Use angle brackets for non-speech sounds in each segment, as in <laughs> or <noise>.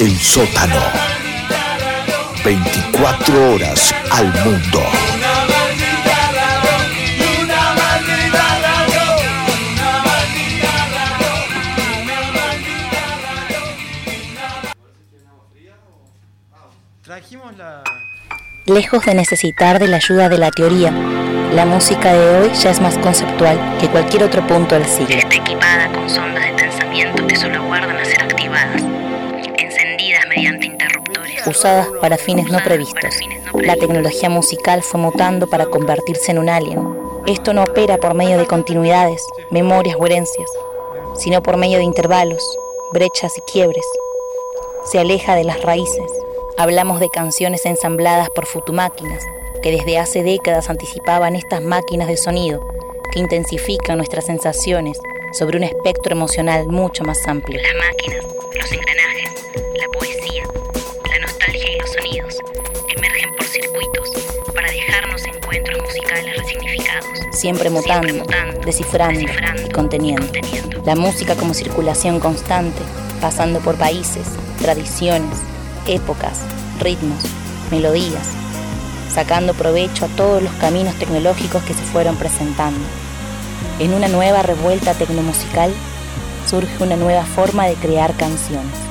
El sótano. 24 horas al mundo. Lejos de necesitar de la ayuda de la teoría, la música de hoy ya es más conceptual que cualquier otro punto del siglo. Está equipada con sondas de pensamiento que solo aguardan Usadas para fines no previstos. La tecnología musical fue mutando para convertirse en un alien. Esto no opera por medio de continuidades, memorias o herencias, sino por medio de intervalos, brechas y quiebres. Se aleja de las raíces. Hablamos de canciones ensambladas por futumáquinas, que desde hace décadas anticipaban estas máquinas de sonido que intensifican nuestras sensaciones sobre un espectro emocional mucho más amplio. Las máquinas, los Siempre mutando, descifrando, y conteniendo. La música como circulación constante, pasando por países, tradiciones, épocas, ritmos, melodías, sacando provecho a todos los caminos tecnológicos que se fueron presentando. En una nueva revuelta tecnomusical surge una nueva forma de crear canciones.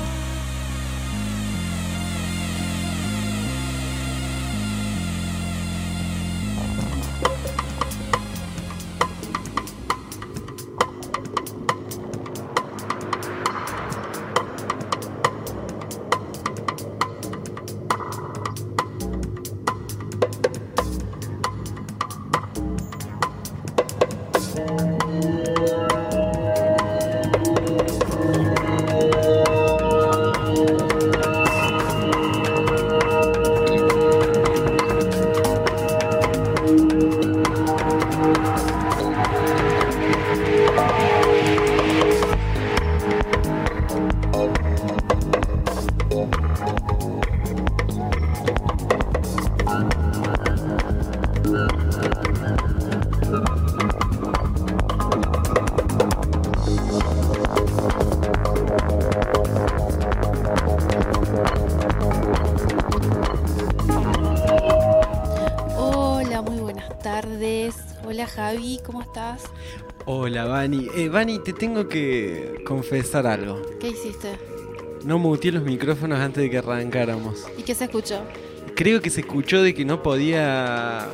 Estás? Hola, Vani. Eh, Vani, te tengo que confesar algo. ¿Qué hiciste? No muteé los micrófonos antes de que arrancáramos. ¿Y qué se escuchó? Creo que se escuchó de que no podía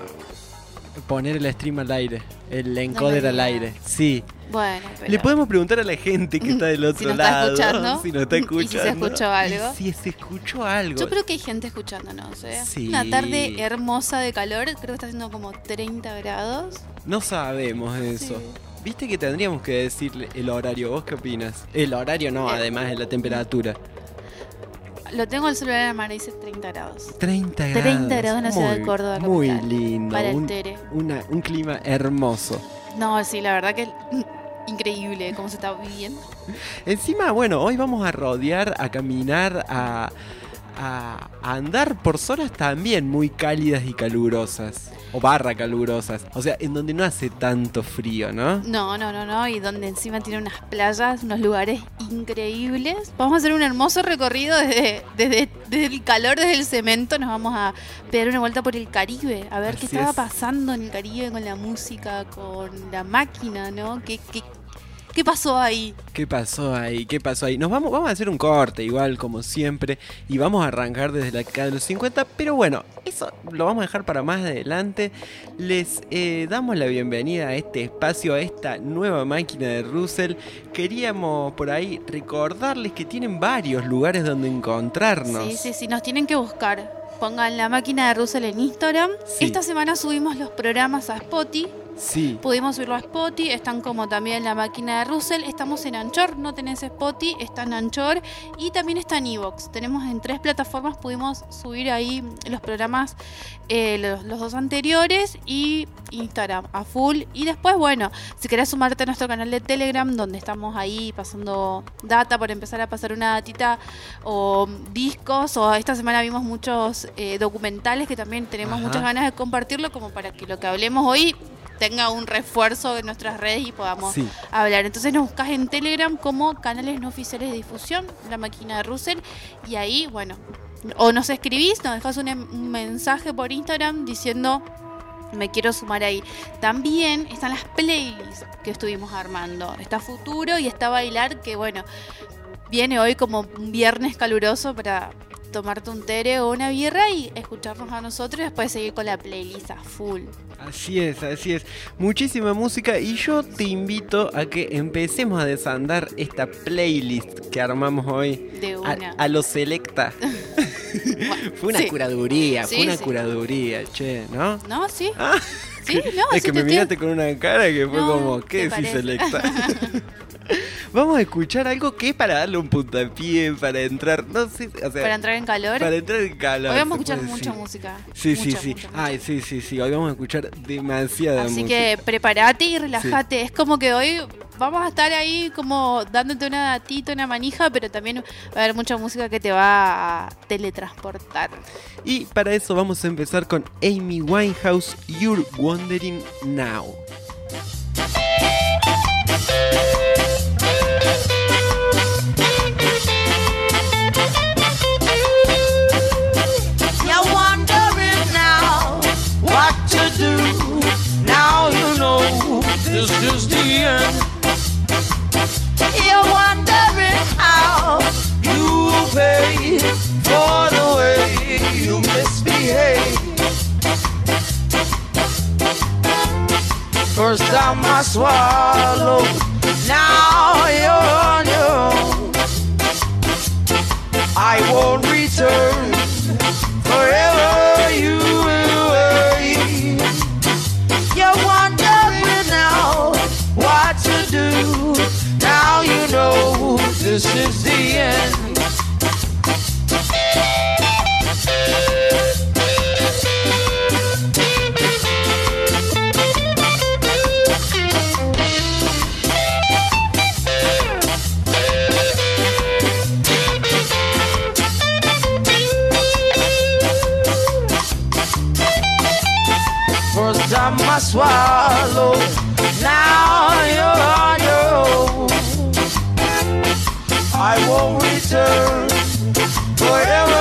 poner el stream al aire, el encoder al aire. Sí. Bueno, pero... Le podemos preguntar a la gente que está del <laughs> otro Si nos está lado. escuchando. Si nos está <laughs> Y si se escuchando. escuchó algo. Y si se escuchó algo. Yo creo que hay gente escuchándonos, ¿eh? Sí. Una tarde hermosa de calor, creo que está haciendo como 30 grados. No sabemos eso. Sí. Viste que tendríamos que decirle el horario. ¿Vos qué opinas? El horario no, Eh, además de la temperatura. Lo tengo el celular en la mano y dice 30 grados. 30 grados. 30 grados en la ciudad de Muy- Córdoba, Muy capital. lindo. Para el un, Tere. una- un clima hermoso. No, sí, la verdad que <laughs> increíble cómo se está viviendo. Encima, bueno, hoy vamos a rodear, a caminar, a, a- a andar por zonas también muy cálidas y calurosas. O barra calurosas. O sea, en donde no hace tanto frío, ¿no? No, no, no, no. Y donde encima tiene unas playas, unos lugares increíbles. Vamos a hacer un hermoso recorrido desde, desde, desde el calor, desde el cemento. Nos vamos a pegar una vuelta por el Caribe. A ver qué estaba es. pasando en el Caribe con la música, con la máquina, ¿no? ¿Qué, qué, qué pasó ahí? ¿Qué pasó ahí? ¿Qué pasó ahí? Nos vamos, vamos a hacer un corte, igual como siempre, y vamos a arrancar desde la década de los 50, pero bueno, eso lo vamos a dejar para más adelante. Les eh, damos la bienvenida a este espacio, a esta nueva máquina de Russell. Queríamos por ahí recordarles que tienen varios lugares donde encontrarnos. Sí, sí, sí. Nos tienen que buscar. Pongan la máquina de Russell en Instagram. Sí. Esta semana subimos los programas a Spotify. Sí. Pudimos subirlo a Spotify, están como también la máquina de Russell, estamos en Anchor, no tenés Spotify, está en Anchor y también está en Evox. Tenemos en tres plataformas, pudimos subir ahí los programas, eh, los, los dos anteriores y Instagram a full. Y después, bueno, si querés sumarte a nuestro canal de Telegram, donde estamos ahí pasando data por empezar a pasar una datita o discos, o esta semana vimos muchos eh, documentales que también tenemos Ajá. muchas ganas de compartirlo, como para que lo que hablemos hoy tenga un refuerzo en nuestras redes y podamos Sí. hablar. Entonces nos buscas en Telegram como canales no oficiales de difusión, la máquina de Russell, y ahí, bueno, o nos escribís, nos dejas un, em- un mensaje por Instagram diciendo me quiero sumar ahí. También están las playlists que estuvimos armando. Está Futuro y está Bailar, que bueno, viene hoy como un viernes caluroso para tomarte un tere o una birra y escucharnos a nosotros y después seguir con la playlist a full. Así es, así es. Muchísima música y yo te invito a que empecemos a desandar esta playlist que armamos hoy. De A, una. a lo selecta. Bueno, <laughs> Fue una sí. curaduría, Sí, fue una sí. curaduría, che, ¿no? ¿No? Sí. Ah, Sí, <laughs> no, es sí que me miraste con una cara que fue No, como, ¿te ¿qué parece? selecta? <laughs> Vamos a escuchar algo que es para darle un puntapié, para entrar, no sé, o sea, Para entrar en calor. para entrar en calor. Hoy vamos a escuchar mucha decir. música. Sí, sí, Mucha, sí. mucha. Ay, sí, sí, sí. Hoy vamos a escuchar demasiada Así música. que prepárate y relájate. Es como que hoy vamos a estar ahí como dándote una datita, una manija, pero también va a haber mucha música que te va a teletransportar. Y para eso vamos a empezar con Amy Winehouse, You're Wondering Now. You're wondering now what to do. Now you know this is the end. How you pay for the way you misbehave. First I now you're. I won't return forever you will. You're wondering now what to do. This is the end. First time I swallowed, I won't return forever.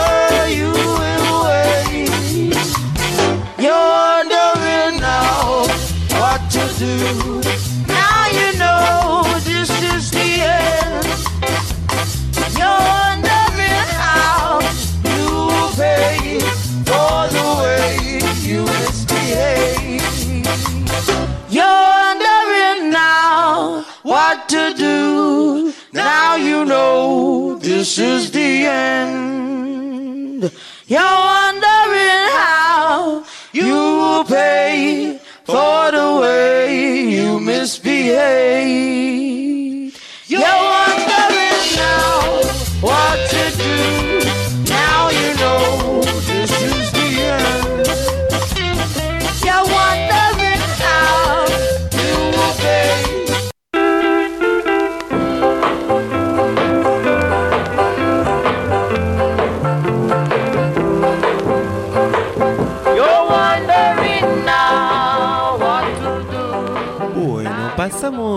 This is the end. You're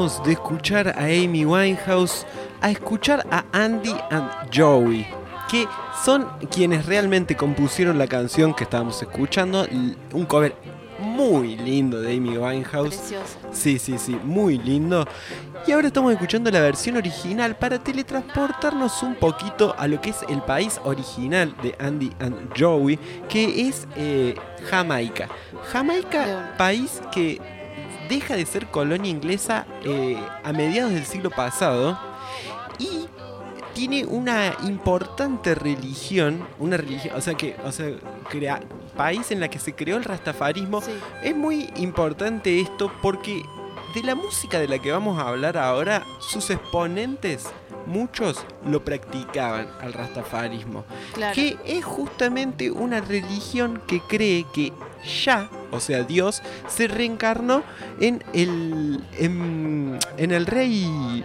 pasamos de escuchar a Amy Winehouse a escuchar a Andy and Joey, que son quienes realmente compusieron la canción que estábamos escuchando, un cover muy lindo de Amy Winehouse. Precioso. Sí, sí, sí, muy lindo. Y ahora estamos escuchando la versión original para teletransportarnos un poquito a lo que es el país original de Andy and Joey, que es eh, Jamaica. Jamaica, país que deja de ser colonia inglesa eh, a mediados del siglo pasado y tiene una importante religión, una religión, o sea que, o sea, crea, país en la que se creó el rastafarismo. Sí. Es muy importante esto porque de la música de la que vamos a hablar ahora, sus exponentes, muchos lo practicaban al rastafarismo, Claro. que es justamente una religión que cree que ya, o sea, Dios, se reencarnó en el, en, en el rey,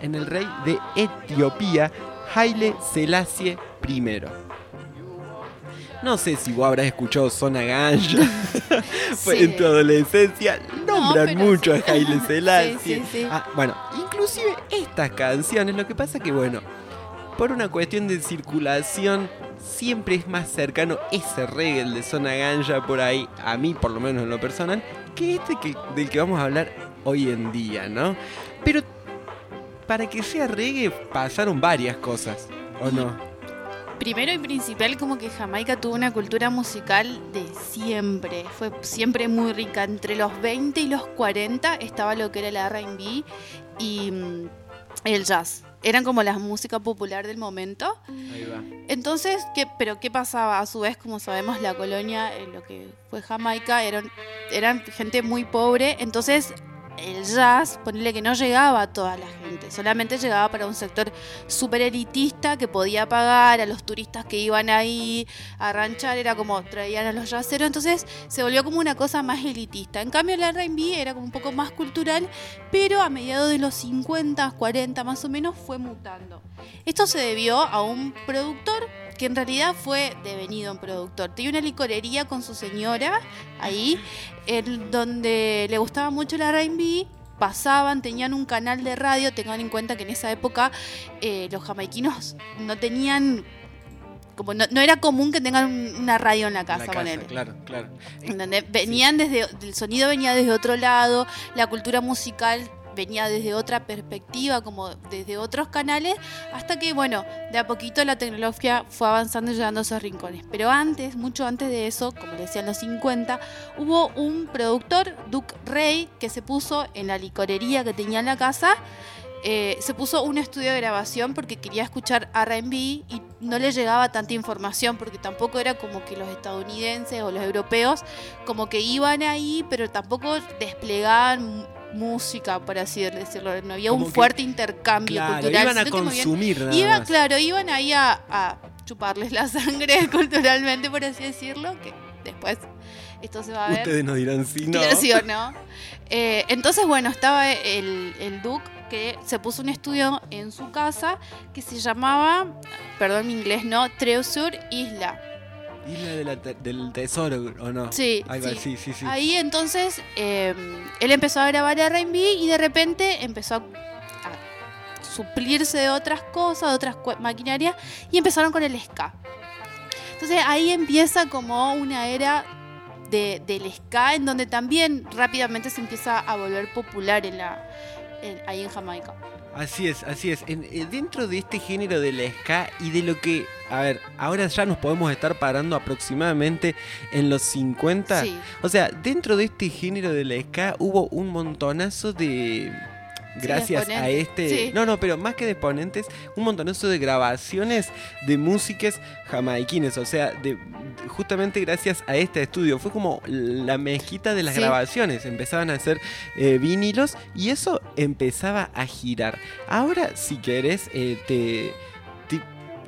en el rey de Etiopía, Haile Selassie I. No sé si vos habrás escuchado Zona Ganja <laughs> fue Sí. en tu adolescencia. Nombran mucho sí. a Haile <laughs> Selassie. Sí. Ah, bueno, inclusive estas canciones, lo que pasa que bueno, por una cuestión de circulación, siempre es más cercano ese reggae de Zona Ganja por ahí, a mí por lo menos en lo personal, que este que, del que vamos a hablar hoy en día, ¿no? Pero para que sea reggae pasaron varias cosas, ¿o no? Primero y principal, como que Jamaica tuvo una cultura musical de siempre. Fue siempre muy rica. Entre los 20 y los 40 estaba lo que era la RB y mm, el jazz. Eran como la música popular del momento. Ahí va. Entonces, ¿qué, pero ¿qué pasaba? A su vez, como sabemos, la colonia, en lo que fue Jamaica, eran, eran gente muy pobre. Entonces, el jazz, ponerle que no llegaba a toda la gente, solamente llegaba para un sector súper elitista que podía pagar a los turistas que iban ahí a ranchar, era como traían a los jazzeros, entonces se volvió como una cosa más elitista. En cambio, la R&B era como un poco más cultural, pero a mediados de los 50, 40 más o menos fue mutando. Esto se debió a un productor que en realidad fue devenido un productor. Tenía una licorería con su señora ahí, en donde le gustaba mucho la R&B, pasaban, tenían un canal de radio, tengan en cuenta que en esa época eh, los jamaiquinos no tenían, como no, no era común que tengan un- una radio en la casa, La casa, ponele. claro, claro. Donde venían desde, el sonido venía desde otro lado, la cultura musical venía desde otra perspectiva, como desde otros canales, hasta que, bueno, de a poquito la tecnología fue avanzando y llegando a esos rincones. Pero antes, mucho antes de eso, como le decía en los 50, hubo un productor, Duke Ray, que se puso en la licorería que tenía en la casa, eh, se puso un estudio de grabación porque quería escuchar RB y no le llegaba tanta información porque tampoco era como que los estadounidenses o los europeos como que iban ahí, pero tampoco desplegaban música, por así decirlo. No había Como un que- fuerte intercambio Claro, cultural. iban a consumir nada Iba, más. claro, iban ahí a, a chuparles la <laughs> sangre culturalmente, por así decirlo, que después esto se va a ver. Ustedes nos dirán si no. Claro, ¿sí o no? <laughs> Eh, entonces, bueno, estaba el, el Duke que se puso un estudio en su casa que se llamaba, perdón mi inglés, no, Treasure Isla. Isla de la te- del tesoro, ¿o no? Sí, Algo sí. sí, sí. Ahí entonces eh, él empezó a grabar R&B y de repente empezó a, a suplirse de otras cosas, de otras maquinarias y empezaron con el ska. Entonces ahí empieza como una era de, del ska en donde también rápidamente se empieza a volver popular en la, en- ahí en Jamaica. Así es, así es. En- eh, dentro de este género del ska y de lo que, a ver, ahora ya nos podemos estar parando aproximadamente en los 50. Sí. O sea, dentro de este género del ska hubo un montonazo de... Gracias a este... Sí. No, no, pero más que de exponentes, un montonazo de grabaciones de músicas jamaiquines. O sea, de, justamente gracias a este estudio. Fue como la mezquita de las Sí. grabaciones. Empezaban a hacer eh, vinilos y eso empezaba a girar. Ahora, si querés, eh, te,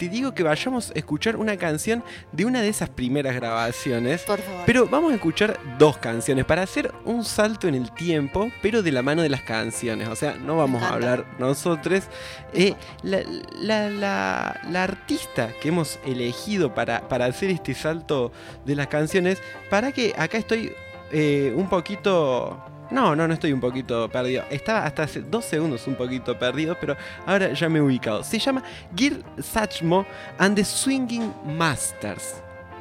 te, digo que vayamos a escuchar una canción de una de esas primeras grabaciones. Por favor. Pero vamos a escuchar dos canciones para hacer un salto en el tiempo, pero de la mano de las canciones. O sea, no vamos a hablar nosotros. Eh, la, la- la- la artista que hemos elegido para, para hacer este salto de las canciones, para que acá estoy eh, un poquito... No, no, no estoy un poquito perdido. Estaba hasta hace dos segundos un poquito perdido, pero ahora ya me he ubicado. Se llama Gil Sachmo and the Swinging Masters.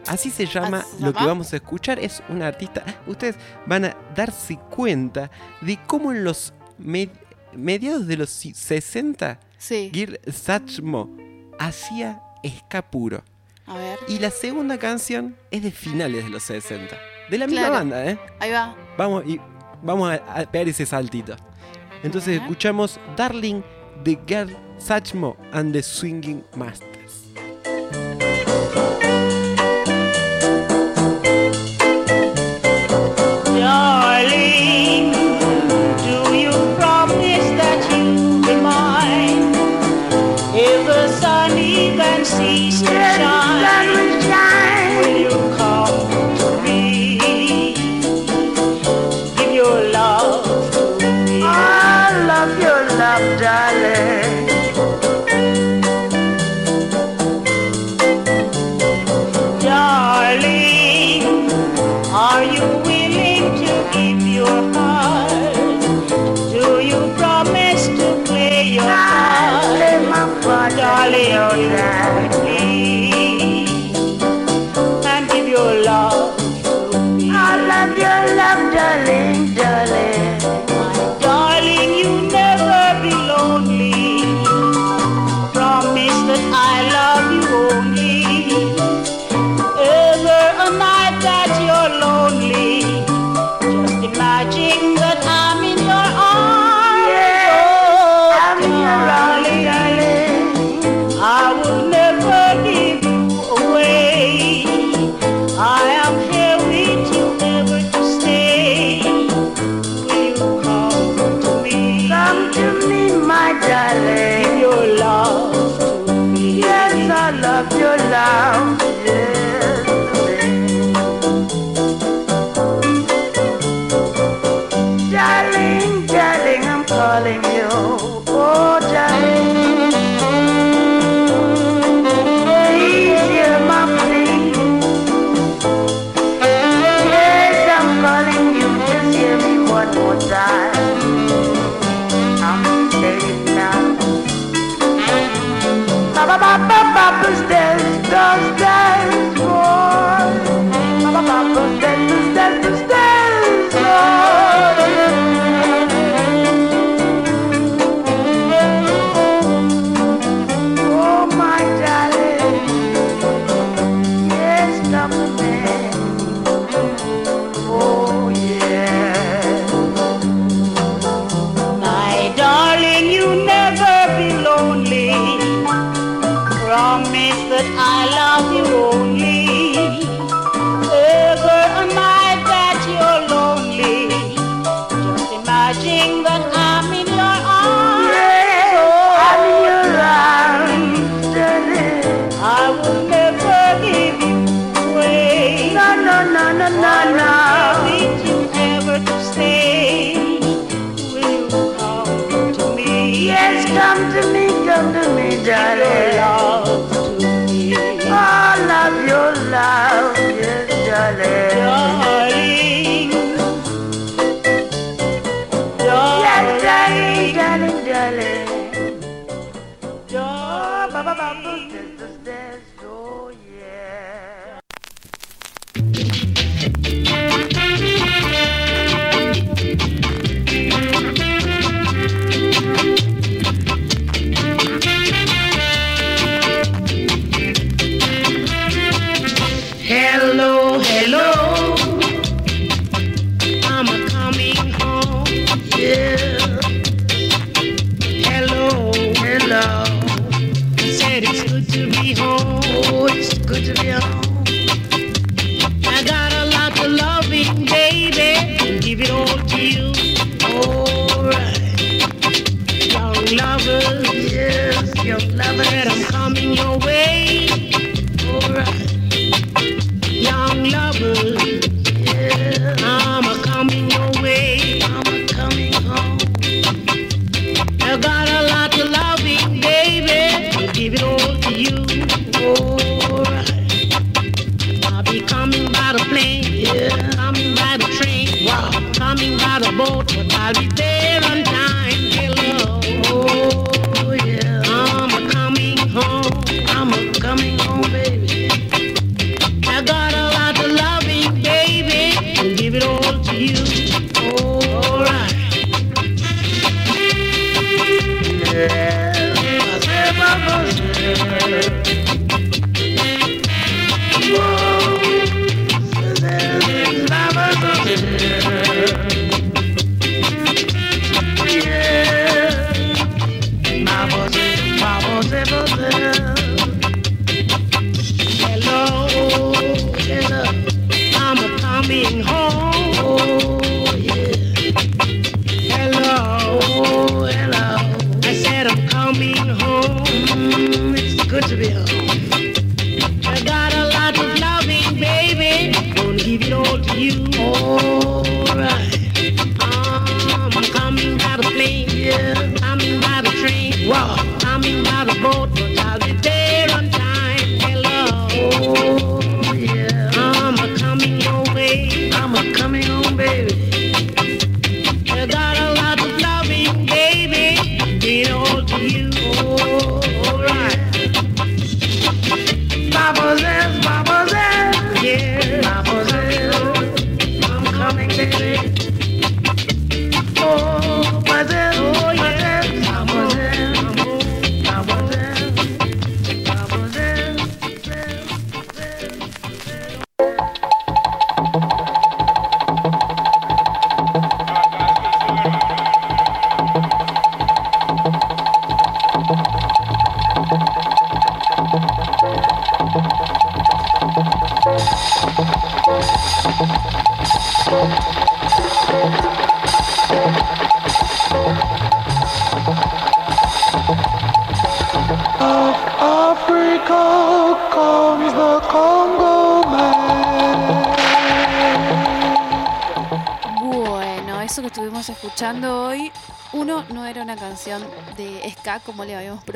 Así se llama ¿Así se lo que vamos a escuchar. Es una artista. Ustedes van a darse cuenta de cómo en los med- mediados de los si- 60 sí, Gil Sachmo hacía ska puro. a ver, Y la segunda canción es de finales de los 60. De la misma banda, ¿eh? ahí va. Vamos, y vamos a, a pegar ese saltito. Entonces escuchamos Darling de Girl Sachmo and the Swinging Masters.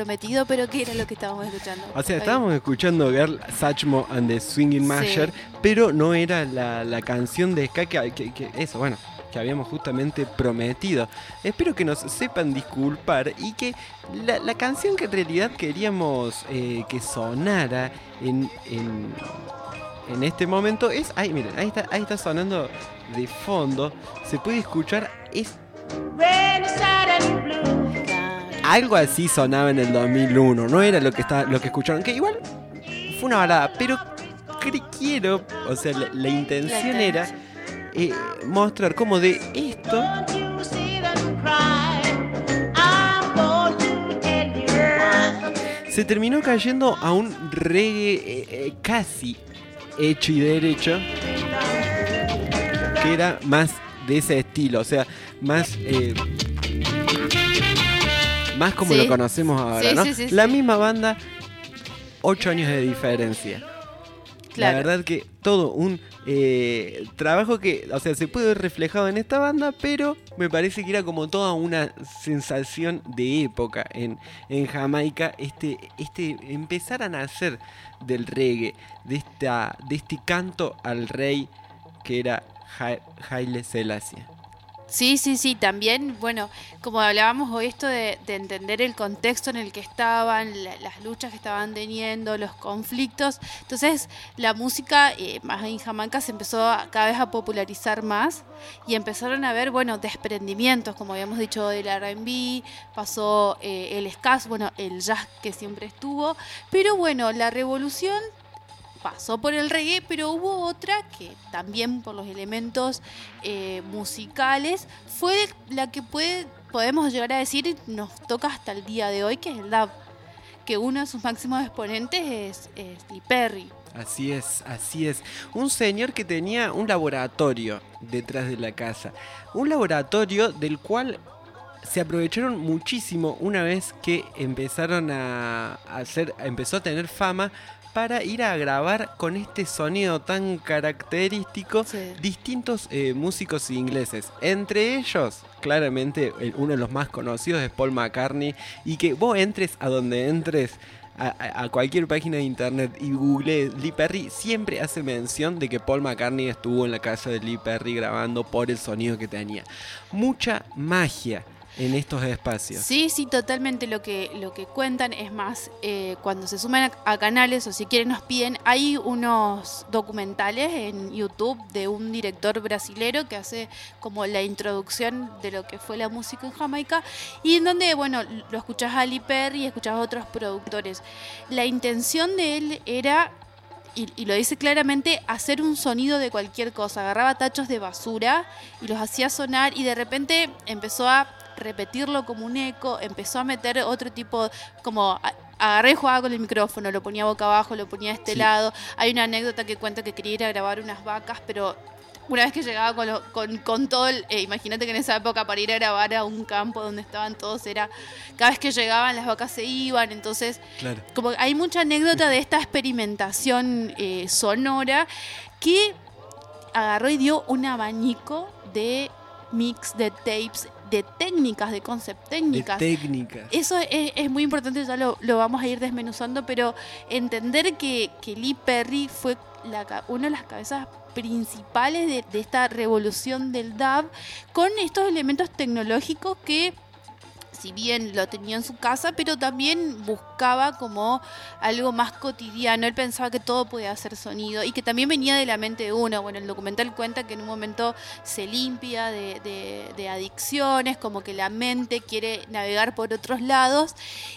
Prometido, pero ¿qué era lo que estábamos escuchando? O sea, estábamos escuchando Girl Satchmo and the Swinging Masher, pero no era la, la canción de ska que, que- que- eso, bueno, que habíamos justamente prometido. Espero que nos sepan disculpar y que la, la canción que en realidad queríamos eh, que sonara en, en, en este momento es, ay, miren, ahí está, ahí está sonando de fondo, se puede escuchar, algo así sonaba en el 2001, no era lo que está, lo que escucharon, que igual fue una balada, pero quiero, o sea, la, la intención era eh, mostrar cómo de esto se terminó cayendo a un reggae eh, eh, casi hecho y derecho, que era más de ese estilo, o sea, más... más como Sí. lo conocemos ahora, Sí, ¿no? sí, sí, la misma banda, ocho años de diferencia. Claro. La verdad que todo un eh, trabajo que, o sea, se puede ver reflejado en esta banda, pero me parece que era como toda una sensación de época en, en Jamaica, este, este empezar a nacer del reggae, de, esta, de este canto al rey que era Haile Selassie. Sí, sí, sí, también, bueno, como hablábamos hoy, esto de, de entender el contexto en el que estaban, la- las luchas que estaban teniendo, los conflictos. Entonces, la música, eh, más en Jamaica, se empezó a- cada vez a popularizar más y empezaron a ver, bueno, desprendimientos, como habíamos dicho, del RB, pasó eh, el ska, bueno, el jazz que siempre estuvo, pero bueno, la revolución pasó por el reggae, pero hubo otra que también por los elementos eh, musicales fue la que puede, podemos llegar a decir nos toca hasta el día de hoy, que es el dub, que uno de sus máximos exponentes es, es Perry. Así es, así es. Un señor que tenía un laboratorio detrás de la casa. Un laboratorio del cual se aprovecharon muchísimo una vez que empezaron a hacer, empezó a tener fama para ir a grabar con este sonido tan característico Sí. distintos eh, músicos ingleses. Entre ellos, claramente, uno de los más conocidos es Paul McCartney. Y que vos entres a donde entres, a, a- a cualquier página de internet y google Lee Perry, siempre hace mención de que Paul McCartney estuvo en la casa de Lee Perry grabando por el sonido que tenía. Mucha magia en estos espacios. Sí, sí, totalmente lo que, lo que cuentan. Es más, eh, cuando se suman a, canales o si quieren nos piden, hay unos documentales en YouTube de un director brasilero que hace como la introducción de lo que fue la música en Jamaica y en donde, bueno, lo escuchás a Lee Perry y escuchás a otros productores. La intención de él era y lo dice claramente, hacer un sonido de cualquier cosa. Agarraba tachos de basura y los hacía sonar y de repente empezó a repetirlo como un eco, empezó a meter otro tipo, como a- agarré y jugaba con el micrófono, lo ponía boca abajo, lo ponía de este Sí. lado. Hay una anécdota que cuenta que quería ir a grabar unas vacas, pero una vez que llegaba con, lo- con, con todo el... eh, imagínate que en esa época para ir a grabar a un campo donde estaban todos era... Cada vez que llegaban las vacas se iban, entonces Claro. como hay mucha anécdota de esta experimentación eh, sonora que agarró y dio un abanico de mix, de tapes, de técnicas, de concept De técnicas. técnica. Eso es, es muy importante, ya lo, lo vamos a ir desmenuzando, pero entender que, que Lee Perry fue la una de las cabezas principales de, de esta revolución del dub con estos elementos tecnológicos que si bien lo tenía en su casa, pero también buscaba como algo más cotidiano. Él pensaba que todo podía hacer sonido y que también venía de la mente de uno. Bueno, el documental cuenta que en un momento se limpia de, adicciones, como que la mente quiere navegar por otros lados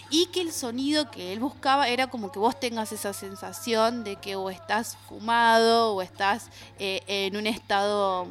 y que el sonido que él buscaba era como que vos tengas esa sensación de que o estás fumado o estás eh, en un estado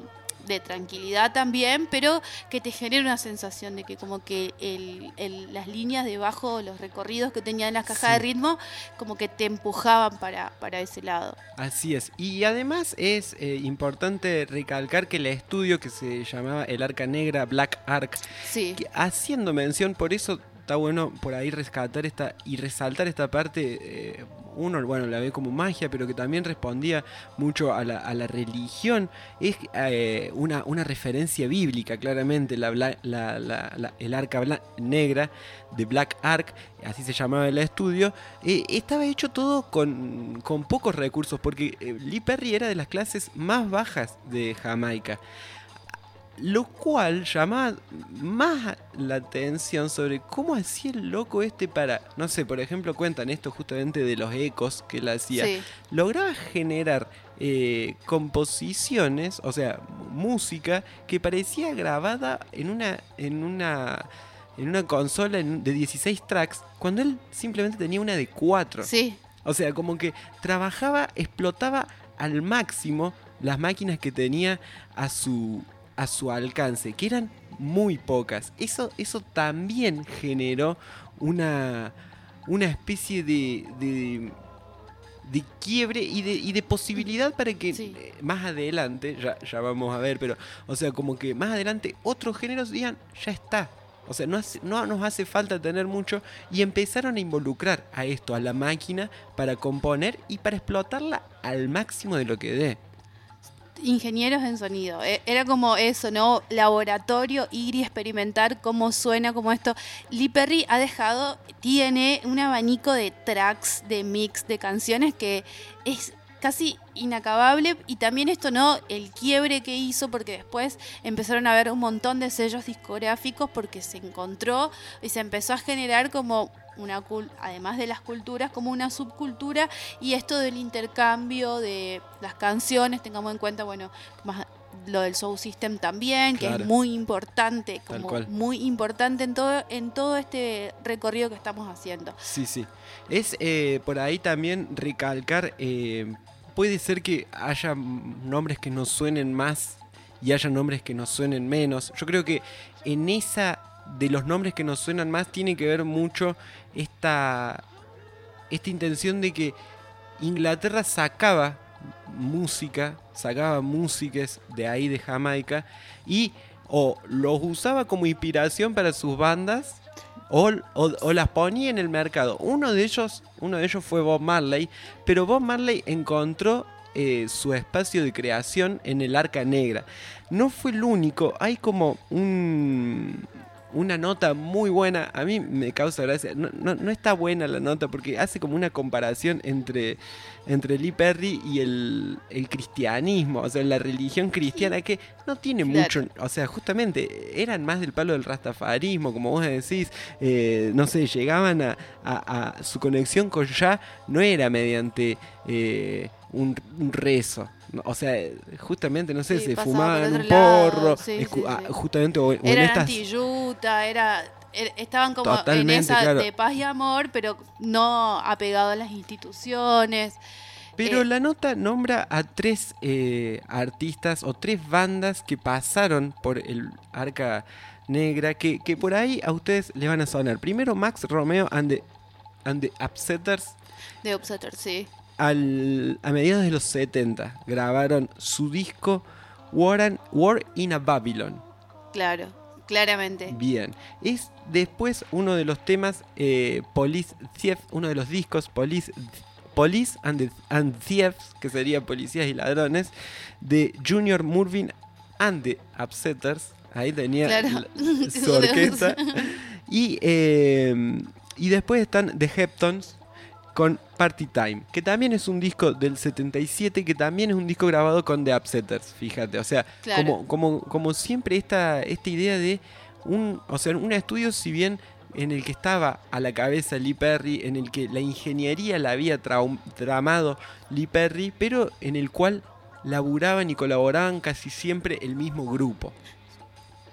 de tranquilidad también, pero que te genera una sensación de que como que el- el- las líneas debajo, los recorridos que tenían las cajas de Sí. ritmo, como que te empujaban para, para ese lado. Así es. Y además es eh, importante recalcar que el estudio que se llamaba el Arca Negra, Black Ark, Sí. que haciendo mención, por eso está bueno por ahí rescatar esta y resaltar esta parte. eh, uno, bueno, la ve como magia, pero que también respondía mucho a la, a la religión. Es eh, una, una referencia bíblica, claramente, la, la- el arca negra de Black Ark, así se llamaba el estudio, eh, estaba hecho todo con, con pocos recursos, porque Lee Perry era de las clases más bajas de Jamaica. Lo cual llamaba más la atención sobre cómo hacía el loco este para, no sé, por ejemplo, cuentan esto justamente de los ecos que él hacía. Sí. Lograba generar eh, composiciones, o sea, música que parecía grabada en una, en una, en una consola de 16 tracks, cuando él simplemente tenía una de 4. Sí, O sea, como que trabajaba, explotaba al máximo las máquinas que tenía a su, a su alcance, que eran muy pocas. Eso, eso también generó una, una especie de, de, de quiebre y de, y de posibilidad para que Sí. eh, más adelante, ya, ya vamos a ver, pero, o sea, como que más adelante otros géneros digan, ya está. O sea, no, hace- no nos hace falta tener mucho y empezaron a involucrar a esto, a la máquina, para componer y para explotarla al máximo de lo que dé. Ingenieros en sonido. E- Era como eso, ¿no? Laboratorio, ir y experimentar cómo suena, como esto. Lee Perry ha dejado, tiene un abanico de tracks, de mix, de canciones que es casi inacabable y también esto no el quiebre que hizo porque después empezaron a haber un montón de sellos discográficos porque se encontró y se empezó a generar como una además de las culturas como una subcultura y esto del intercambio de las canciones tengamos en cuenta bueno más lo del soul system también que es muy importante como muy importante en todo en todo este recorrido que estamos haciendo Sí, sí. Es eh, por ahí también recalcar, eh, puede ser que haya nombres que nos suenen más y haya nombres que nos suenen menos. Yo creo que en esa de los nombres que nos suenan más tiene que ver mucho esta, esta intención de que Inglaterra sacaba música, sacaba músicas de ahí de Jamaica y o los usaba como inspiración para sus bandas o, o- las ponía en el mercado. Uno de ellos, uno de ellos fue Bob Marley, pero Bob Marley encontró eh, su espacio de creación en el Arca Negra. No fue el único, hay como un, una nota muy buena, a mí me causa gracia, no, no- no está buena la nota porque hace como una comparación entre, entre Lee Perry y el, el cristianismo, o sea, la religión cristiana que no tiene Claro. mucho, o sea, justamente eran más del palo del rastafarismo, como vos decís, eh, no sé, llegaban a, a- a- su conexión con Yah no era mediante eh, un, un rezo. O sea, justamente, no sé, Sí, se fumaban un lado, porro, sí, escu- sí, ah, justamente, o, o en eran estas... anti-yuta, era er- estaban como en Totalmente, esa claro. de paz y amor pero no apegado a las instituciones Pero Eh, la nota nombra a tres eh, artistas o tres bandas que pasaron por el Arca Negra, que, que por ahí a ustedes les van a sonar. Primero Max Romeo and the, and the Upsetters, de Upsetter sí al, a mediados de los 70 grabaron su disco War, and- War in a Babylon. claro claramente Bien. Es después uno de los temas eh, Police Thieves, uno de los discos Police, Police and, the- and Thieves, que sería Policías y Ladrones, de Junior Murvin and the Upsetters. Ahí tenía Claro. la- <laughs> su orquesta. y, eh, y después están The Heptons con Party Time, que también es un disco del 77, que también es un disco grabado con The Upsetters, fíjate, o sea, Claro. como, como, como siempre esta, esta idea de un, o sea, un estudio si bien en el que estaba a la cabeza Lee Perry, en el que la ingeniería la había tramado Lee Perry, pero en el cual laburaban y colaboraban casi siempre el mismo grupo.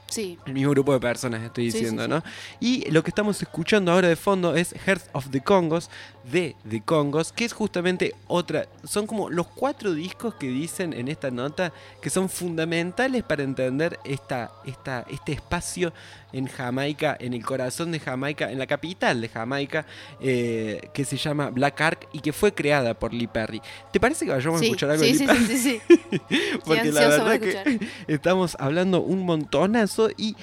Sí El mismo grupo de personas, estoy Sí, sí, diciendo, sí. ¿no? Y lo que estamos escuchando ahora de fondo es Hearts of the Congos, de The Congos, que es justamente otra. Son como los cuatro discos que dicen en esta nota que son fundamentales para entender esta, esta, este espacio en Jamaica, en el corazón de Jamaica, en la capital de Jamaica, eh, que se llama Black Ark y que fue creada por Lee Perry. ¿Te parece que vayamos a escuchar algo de Lee Perry? sí, sí, <laughs> sí. Porque la verdad que estamos hablando un montonazo y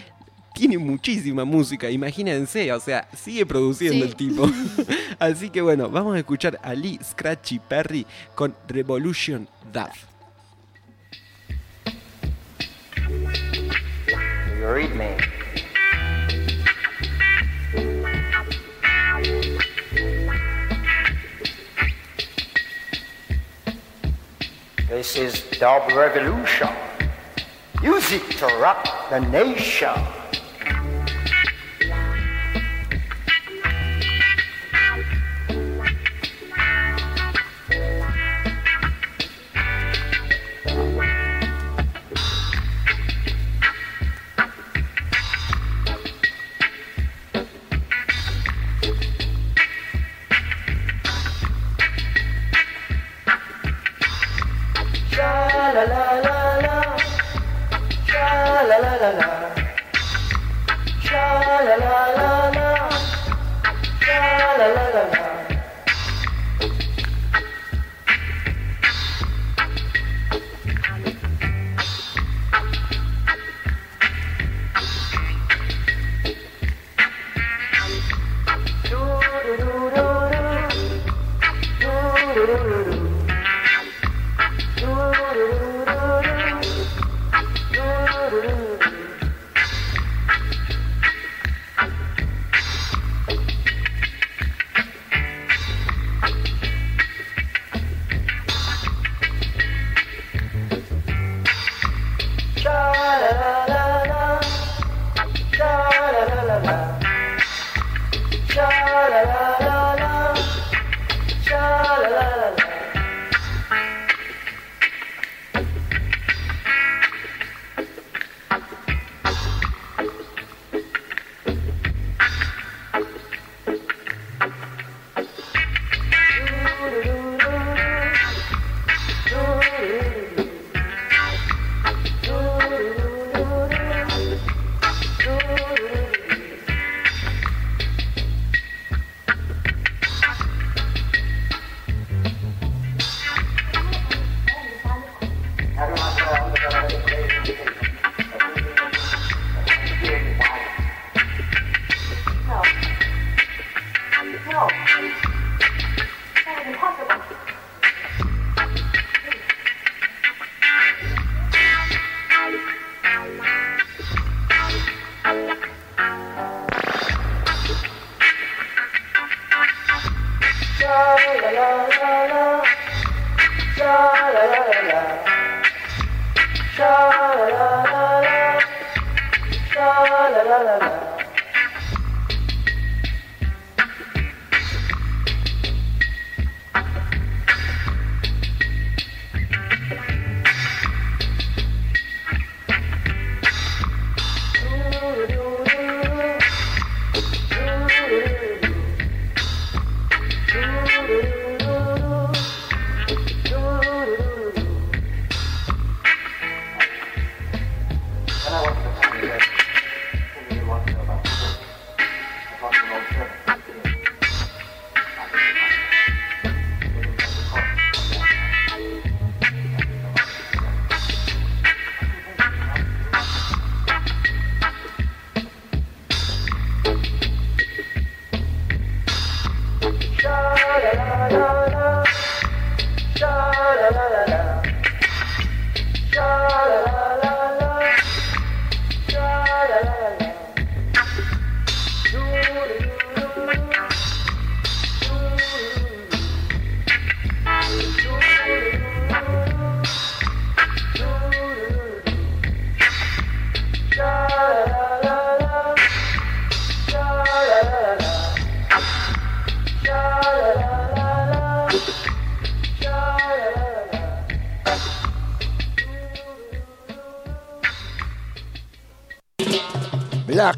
tiene muchísima música, imagínense, o sea, sigue produciendo Sí. el tipo. <laughs> Así que bueno, vamos a escuchar a Lee Scratchy Perry con Revolution Dove. You read me. This is Dub Revolution. Music to rock the nation.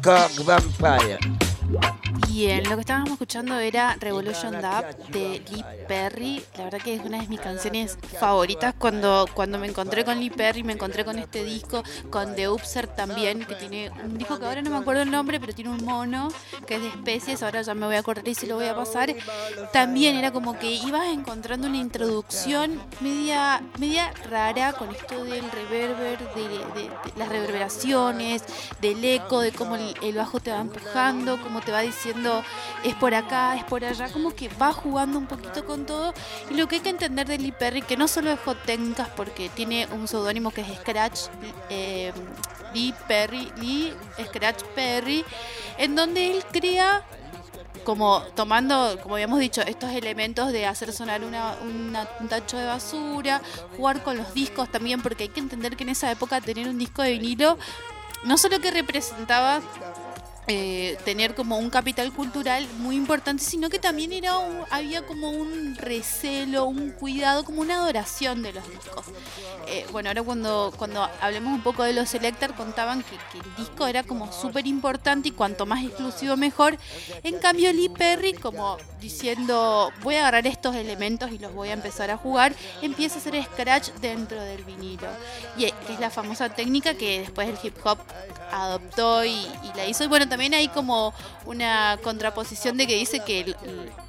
Hawk Vampire. Bien, lo que estábamos escuchando era Revolution Dub de Lee Perry. La verdad que es una de mis canciones favoritas. Cuando, cuando me encontré con Lee Perry, me encontré con este disco, con The Upser también, que tiene un disco que ahora no me acuerdo el nombre, pero tiene un mono que es de especies. Ahora ya me voy a acordar y se lo voy a pasar. También era como que ibas encontrando una introducción media, media rara con esto del reverber, de, las reverberaciones, del eco, de cómo el, el bajo te va empujando, cómo te va diciendo es por acá, es por allá, como que va jugando un poquito con todo. Y lo que hay que entender de Lee Perry, que no solo dejó técnicas porque tiene un seudónimo que es Scratch, eh, Lee Perry, Lee Scratch Perry, en donde él crea como tomando, como habíamos dicho, estos elementos de hacer sonar una, una- un tacho de basura, jugar con los discos también, porque hay que entender que en esa época tener un disco de vinilo no solo que representaba eh, tener como un capital cultural muy importante, sino que también era un- había como un recelo, un cuidado, como una adoración de los discos. Eh, bueno, ahora cuando, cuando hablemos un poco de los Selector, contaban que, el disco era como súper importante y cuanto más exclusivo mejor. En cambio, Lee Perry, como diciendo, voy a agarrar estos elementos y los voy a empezar a jugar, empieza a hacer scratch dentro del vinilo. Y eh, es la famosa técnica que después el hip hop adoptó y, la hizo. Bueno, también hay como una contraposición de que dice que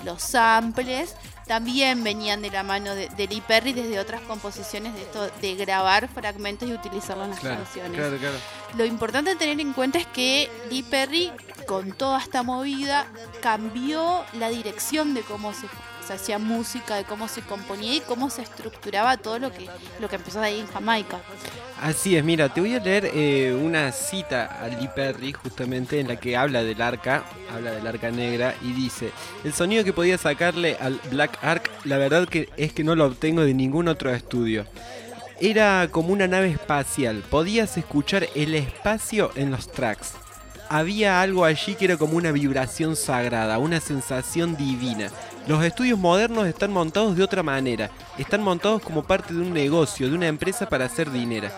los samples también venían de la mano de, de Lee Perry desde otras composiciones de esto de grabar fragmentos y utilizarlos en las Claro, canciones. claro, claro. Lo importante a tener en cuenta es que Lee Perry, con toda esta movida, cambió la dirección de cómo se, se hacía música, de cómo se componía y cómo se estructuraba todo lo que, lo que empezó ahí en Jamaica. Así es, mira, te voy a leer eh, una cita a Lee Perry justamente en la que habla del arca, habla del arca negra y dice, el sonido que podía sacarle al Black Ark, la verdad que es que no lo obtengo de ningún otro estudio. Era como una nave espacial, podías escuchar el espacio en los tracks. Había algo allí que era como una vibración sagrada, una sensación divina. Los estudios modernos están montados de otra manera, están montados como parte de un negocio, de una empresa para hacer dinero.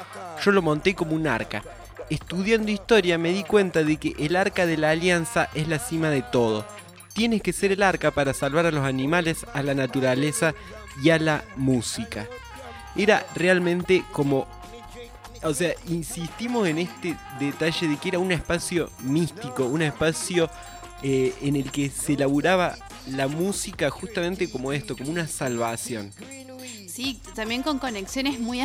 Yo lo monté como un arca. Estudiando historia me di cuenta de que el arca de la alianza es la cima de todo. Tienes que ser el arca para salvar a los animales, a la naturaleza y a la música. Era realmente como o sea, insistimos en este detalle de que era un espacio místico, un espacio eh, en el que se elaboraba la música justamente como esto, como una salvación. Sí, también con conexiones muy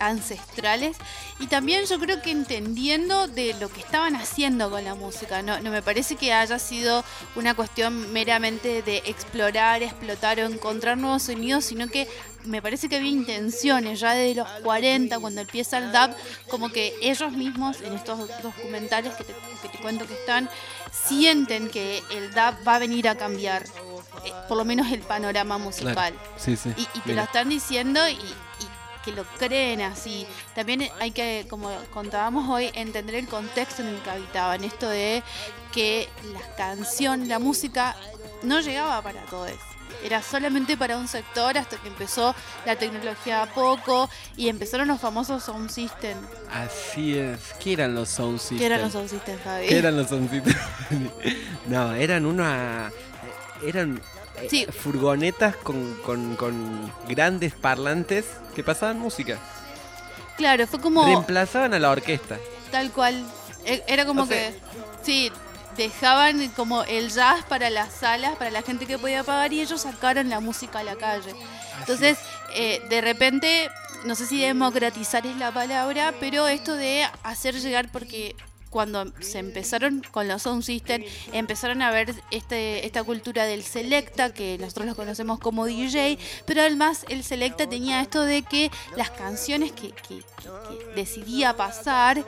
ancestrales y también yo creo que entendiendo de lo que estaban haciendo con la música. No, no me parece que haya sido una cuestión meramente de explorar, explotar o encontrar nuevos sonidos, sino que me parece que había intenciones ya desde los 40 cuando empieza el dub, como que ellos mismos en estos documentales que te, que te cuento que están, sienten que el dub va a venir a cambiar, eh, por lo menos el panorama musical. Sí, sí. Y, y te lo están diciendo y, y que lo creen así. También hay que, como contábamos hoy, entender el contexto en el que habitaban. Esto de que la canción, la música, no llegaba para todos. Era solamente para un sector hasta que empezó la tecnología a poco y empezaron los famosos sound system. Así es. ¿Qué eran los sound systems? ¿Qué eran los sound system, Javi? ¿Qué eran los sound systems? <laughs> no, eran una... Eran eh, Sí. furgonetas con, con- con grandes parlantes que pasaban música. Claro, fue como... Reemplazaban a la orquesta. Tal cual. E- Era como O sea- que, sí, dejaban como el jazz para las salas, para la gente que podía pagar y ellos sacaron la música a la calle. Entonces, eh, de repente, no sé si democratizar es la palabra, pero esto de hacer llegar, porque cuando se empezaron con los sound system, empezaron a ver este, esta cultura del selecta, que nosotros lo conocemos como DJ, pero además el selecta tenía esto de que las canciones que, que- que- que decidía pasar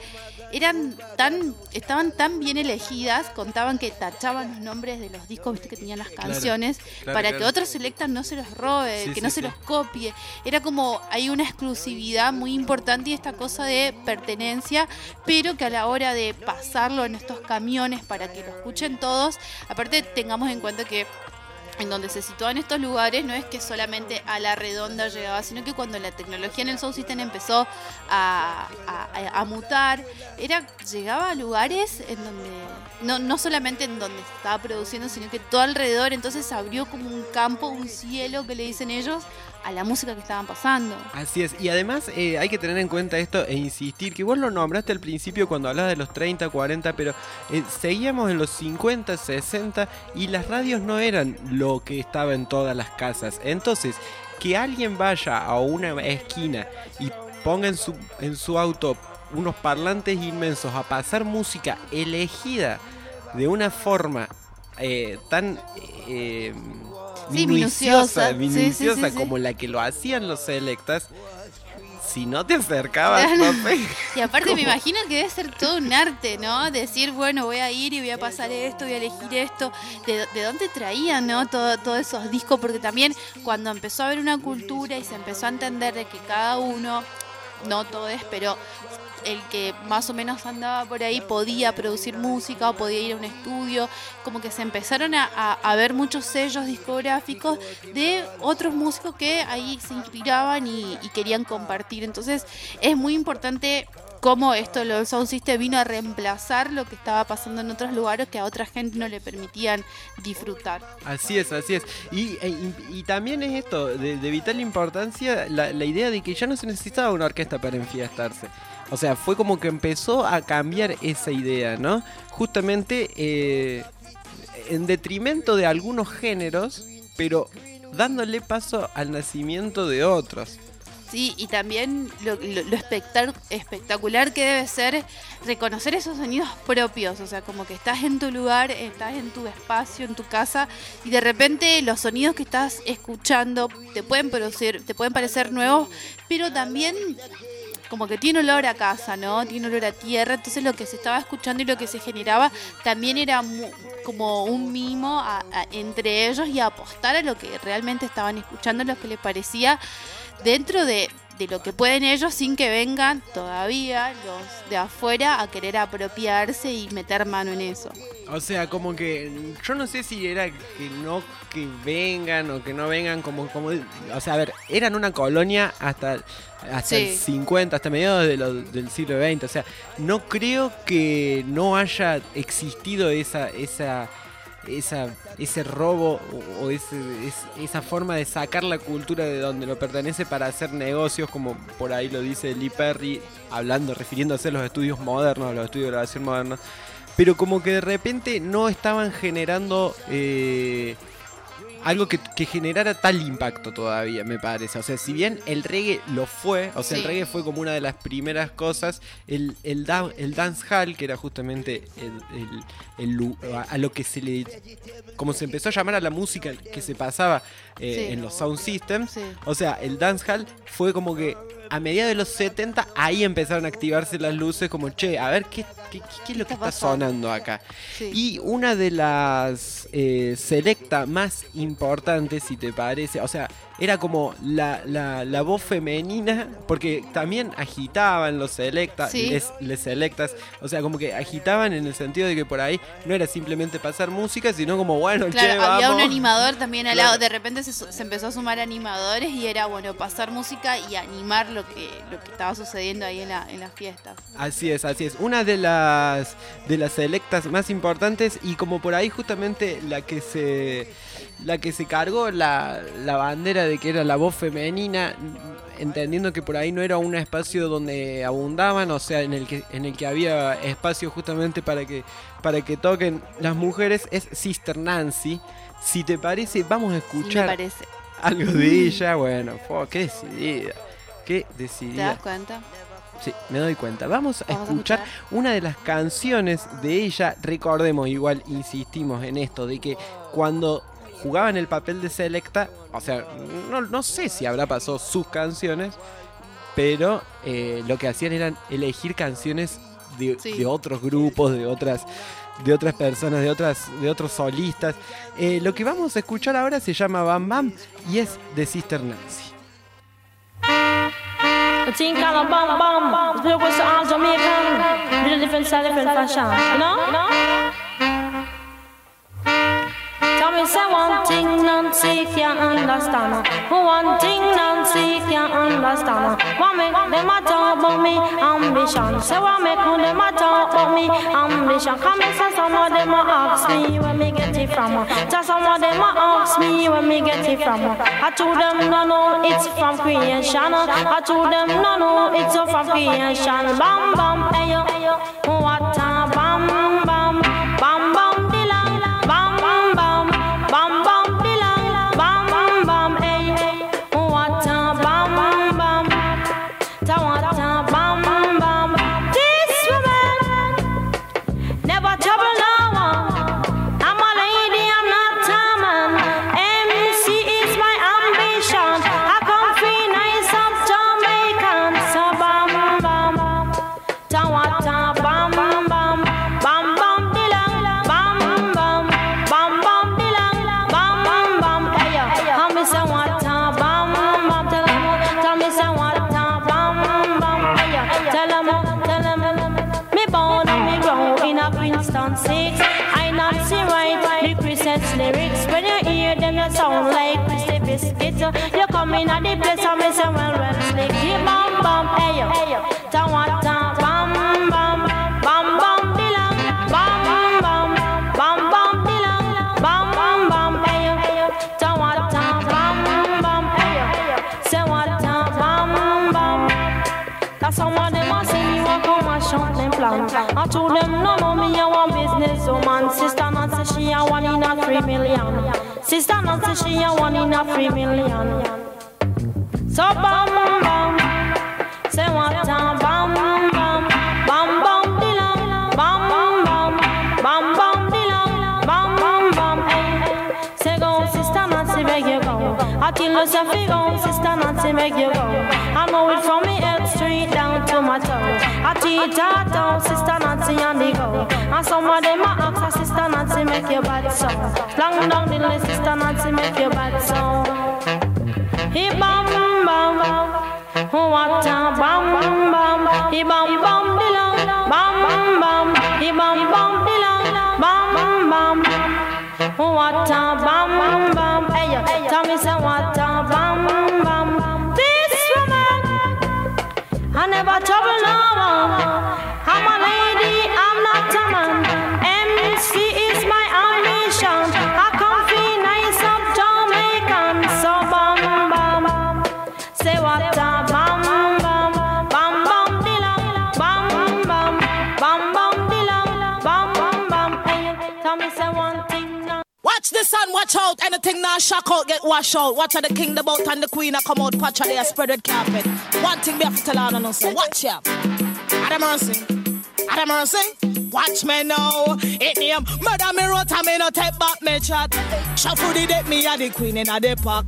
eran tan, estaban tan bien elegidas, contaban que tachaban los nombres de los discos ¿viste? que tenían las Claro, canciones, claro, para claro. que otros selectas no se los robe, Sí, que sí, no se sí. los copie. Era como, hay una exclusividad muy importante y esta cosa de pertenencia, pero que a la hora de pasarlo en estos camiones para que lo escuchen todos, aparte tengamos en cuenta que en donde se situaban estos lugares no es que solamente a la redonda llegaba, sino que cuando la tecnología en el Sound System empezó a, a- a mutar, era llegaba a lugares en donde no, no solamente en donde estaba produciendo, sino que todo alrededor, entonces abrió como un campo, un cielo que le dicen ellos a la música que estaban pasando. Así es, y además eh, hay que tener en cuenta esto e insistir, que vos lo nombraste al principio cuando hablabas de los 30, 40, pero eh, seguíamos en los 50, 60 y las radios no eran lo que estaba en todas las casas. Entonces, que alguien vaya a una esquina y ponga en su, en su auto unos parlantes inmensos a pasar música elegida de una forma eh, tan... Sí, minuciosa, minuciosa. Sí, sí, como la que lo hacían los selectas, si no te acercabas, <laughs> no sé. Y aparte me imagino que debe ser todo un arte, ¿no? Decir, bueno, voy a ir y voy a pasar esto, voy a elegir esto. ¿De, de dónde traían, no? Todo- todos esos discos, porque también cuando empezó a haber una cultura y se empezó a entender de que cada uno, no todos, pero el que más o menos andaba por ahí podía producir música o podía ir a un estudio, como que se empezaron a, ver muchos sellos discográficos de otros músicos que ahí se inspiraban y, querían compartir. Entonces es muy importante cómo esto, lo Sound System vino a reemplazar lo que estaba pasando en otros lugares que a otra gente no le permitían disfrutar. Así es, así es. Y, e- y- y también es esto, de, de vital importancia, la, la idea de que ya no se necesitaba una orquesta para enfiestarse. O sea, fue como que empezó a cambiar esa idea, ¿no? Justamente eh, en detrimento de algunos géneros, pero dándole paso al nacimiento de otros. Sí, y también lo, espectacular que debe ser reconocer esos sonidos propios, o sea, como que estás en tu lugar, estás en tu espacio, en tu casa, y de repente los sonidos que estás escuchando te pueden producir, te pueden parecer nuevos, pero también como que tiene olor a casa, ¿no? Tiene olor a tierra, entonces lo que se estaba escuchando y lo que se generaba también era como un mimo a- entre ellos y a apostar a lo que realmente estaban escuchando, lo que les parecía dentro de, de lo que pueden ellos sin que vengan todavía los de afuera a querer apropiarse y meter mano en eso. O sea, como que yo no sé si era que no que vengan o que no vengan como como o sea, a ver, eran una colonia hasta hasta el Sí. 50, hasta mediados de lo- del siglo XX, o sea, no creo que no haya existido esa esa esa ese robo o, esa forma de sacar la cultura de donde lo pertenece para hacer negocios, como por ahí lo dice Lee Perry, hablando, refiriéndose a los estudios modernos, los estudios de grabación modernos pero como que de repente no estaban generando eh, algo que, que generara tal impacto todavía, me parece. O sea, si bien el reggae lo fue, o sea, el reggae fue como una de las primeras cosas, el, el, da- el dancehall, que era justamente el, el- a- a lo que se le... como se empezó a llamar a la música que se pasaba eh, Sí. en los sound systems, Sí. o sea, el dancehall fue como que a mediados de los 70 ahí empezaron a activarse las luces como, che, a ver qué, qué, qué es lo que está sonando acá. Sí. Y una de las eh, selecta más importantes, si te parece, o sea, era como la, la, la voz femenina, porque también agitaban los selecta, Sí. les, les selectas, o sea, como que agitaban en el sentido de que por ahí no era simplemente pasar música, sino como, bueno, che, Claro, había un animador también al Claro. lado. De repente se, se empezó a sumar animadores y era bueno pasar música y animar lo que, lo que estaba sucediendo ahí en, la, en las fiestas. Así es, así es. Una de las de las selectas más importantes y como por ahí justamente la que se la que se cargó la, la bandera de que era la voz femenina, entendiendo que por ahí no era un espacio donde abundaban, o sea, en el que en el que había espacio justamente para que para que toquen las mujeres es Sister Nancy. Si te parece, vamos a escuchar parece. algo de ella. Bueno, qué decidida. Qué ¿Te decidida. das cuenta? Sí, me doy cuenta. Vamos a Vamos a escuchar escuchar. una de las canciones de ella. Recordemos, igual insistimos en esto, de que cuando jugaban el papel de Selecta, o sea, no, no sé si habrá pasado sus canciones, pero eh, lo que hacían eran elegir canciones de, Sí. de otros grupos, de otras de otras personas, de otras de otros solistas. Eh, lo que vamos a escuchar ahora se llama Bam Bam y es de Sister Nancy. The bum. The people was all Jamaican. With a different style, different fashion. You know? Say one thing Nancy can't understand. One thing Nancy can't understand. What make them a talk about me ambition? Say what make them a talk about me ambition? Come and say some of them a ask me where me get it from. Just some of them a ask me where me get it from. I told them no no it's from creation. I told them no no it's from creation. Bam bam hey yo, million. Sister Nancy she a one in a three million. So bam bam, say what time bam bam, bam bam dilang, bam bam, bam bam dilang, bam bam hey. Say go sister Nancy make you go. I tell you go sister Nancy make you go. I know it from me head straight down to my toe. I teach her down sister Nancy on the go. And some of them a ask sister Nancy make you bad so. Long down the list sister Nancy make you bad so. He bam bam bam, what a bam bam. He bam bam dilang, bam bam. He bam bam dilang, bam bam. What a bam bam. Hey, tell me say what a bam bam. This woman, I never trouble no one. Watch watch out. Anything now shock out, get wash out. Watch how the king, the boat, and the queen a come out. Watch how they spread red carpet. One thing we have to tell on us. Watch out. Adam mercy. Adam mercy. Watch me now. It name murder me wrote and me no take back me chat. Shuffle the deck me a the queen in a the park.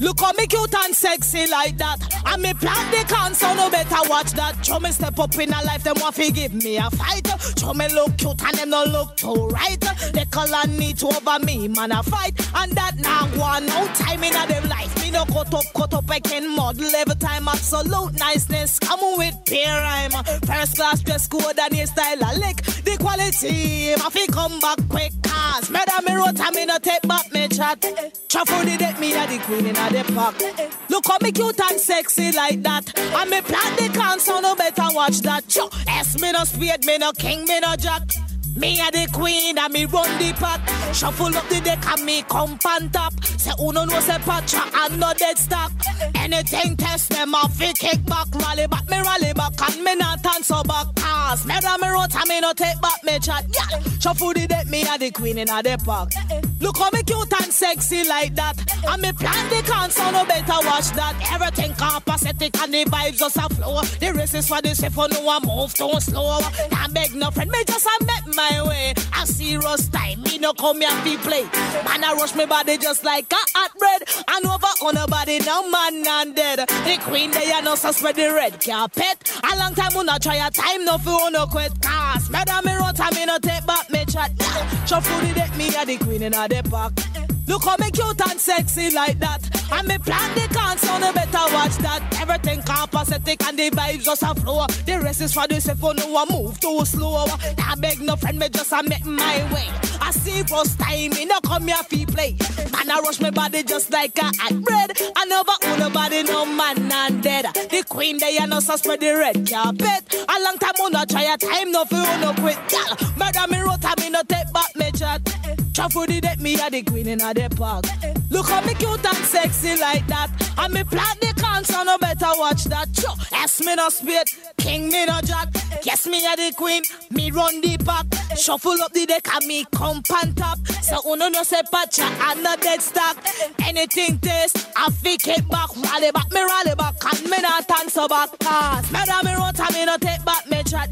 Look how me cute and sexy like that. And me plant the can so no better watch that. Show me step up in a life, them want to give me a fight. Show me look cute and them no look too right. They color need to over me, man a fight. And that now one no time in a them life. Me no cut up, cut up, I can model every time. Absolute niceness, come with peer rhyme. First class dress code and hairstyle a lick. The quality, my fi come back quick. Cause murder me wrote and me no take back me chat. Truffle the deck me a the queen in a the park. Look how me cute and sexy like that. And me plant the so no better watch that. Cho, S me no spade, me no king, me no jack. Me a the queen and me run the pot. Shuffle up the deck and me come on top. Say uno no say patra and no dead stock. Anything test them off, fi kick back, rally back, me rally back and me not so back. Cause me run me road and me no take back me chat. Yeah, shuffle the deck, me a the queen in a the park. Look how me cute and sexy like that. And me plan the so no better watch that. Everything copacetic and the vibes just a flow. The race is for the safe, oh, no one move too slow. Can't beg no friend, me just a met my way. A serious time, me no come here fi play. Man I rush me body just like a hot bread. And over on a body, no man and dead. The queen they are no so spread the red carpet. A long time we not try a time no fi no quit. Cause murder me rot and me no take back me chat. Shuffle the deck, me a the queen in a the park. Look how me cute and sexy like that. And me plan the so no better watch that. everything copacetic and the vibes just a flow. The rest is for the if you oh, know I move too slow. I beg no friend, me just a make my way. I see first time, me no come here fi play. Man, I rush my body just like a hot bread. I never own nobody, no man and dead. The queen they and us a spread the red carpet. A long time oh, on try a time, no feel no quit. Gal, murder me rota, me no take back me chat. Try the deck, me a the queen in a the park. Look how me cute and sexy like that. And me plant the can, so no better watch that. Sure, ask me no spit, king me no jack. Guess me a the queen, me run the pack. Shuffle up the deck and me come pan top. So uno no say patcha and no dead stock. Anything taste, I fake it back. Rally back, me rally back, and me not turn so back. Cause me da me run, me no take back me chat.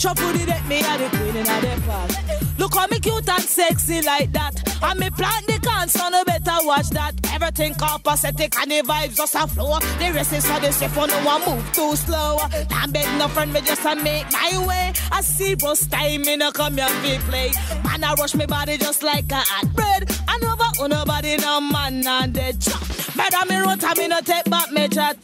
Shuffle the deck, me a the queen in a the park. Look how me cute and sexy like that. And me plant the can, so no better watch that. Everything copacetic and the vibes just a flow. The rest is for the safe, no one move too slow. Can't beg no friend, me just a make my way. I see bus time, me no come here fi play. Man, I rush me body just like a hot bread. I never own nobody, no man, and dead chop. Better me run, me no take back me chat.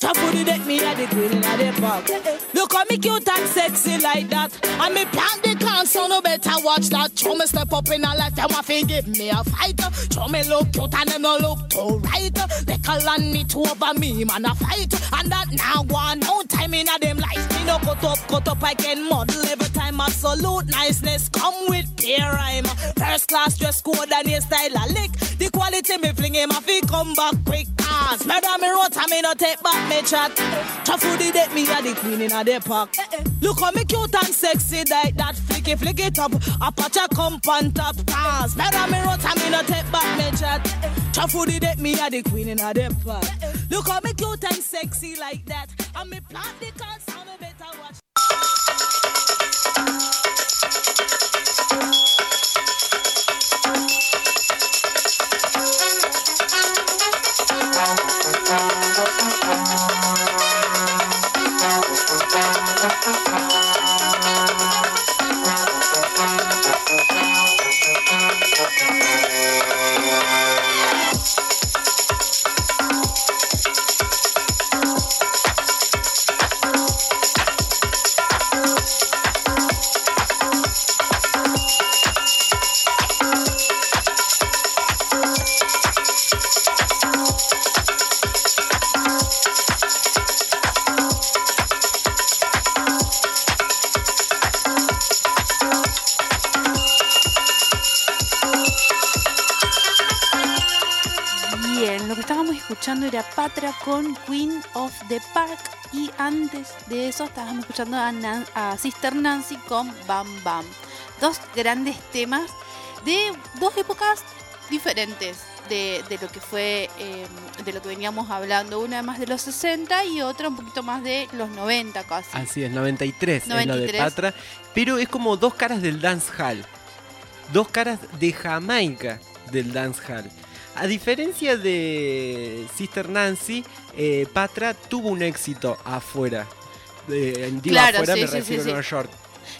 Chop for the deck, me a the queen in the park. Look how me cute and sexy like that. And me plant the can, so no better watch that. Show me step up in a life, them want to give me a fight. Show me look cute and them no look too right. They call on me to over me, man, a fight. And that now one, no time in a them life. Me no cut up, cut up, I can model every time. Absolute niceness come with peer rhyme. First class dress code and your style a lick. The quality me fling him, I feel come back quick. Cause murder me rot, I me no take back me chat. Tough food the deck, me a the queen in a the park. Eh, eh. Look how me cute and sexy like that. Flick it, flick it up. A patch a come on top. Cause murder me rot, I me no take back me chat. Food the deck, me a the queen in a the park. Look how me cute and sexy like that. And me plant the cans, so me better watch. Con Queen of the Park y antes de eso estábamos escuchando a, Nan- a Sister Nancy con Bam Bam. Dos grandes temas de dos épocas diferentes de, de lo que fue, eh, de lo que veníamos hablando. Una más de los 60 y otra un poquito más de los 90 casi. Así es, 93, es lo de 93. Patra. Pero es como dos caras del dancehall. Dos caras de Jamaica del dancehall. A diferencia de Sister Nancy, eh, Patra tuvo un éxito afuera. Eh, digo Claro, afuera sí, me sí, refiero sí, a Nueva sí. York.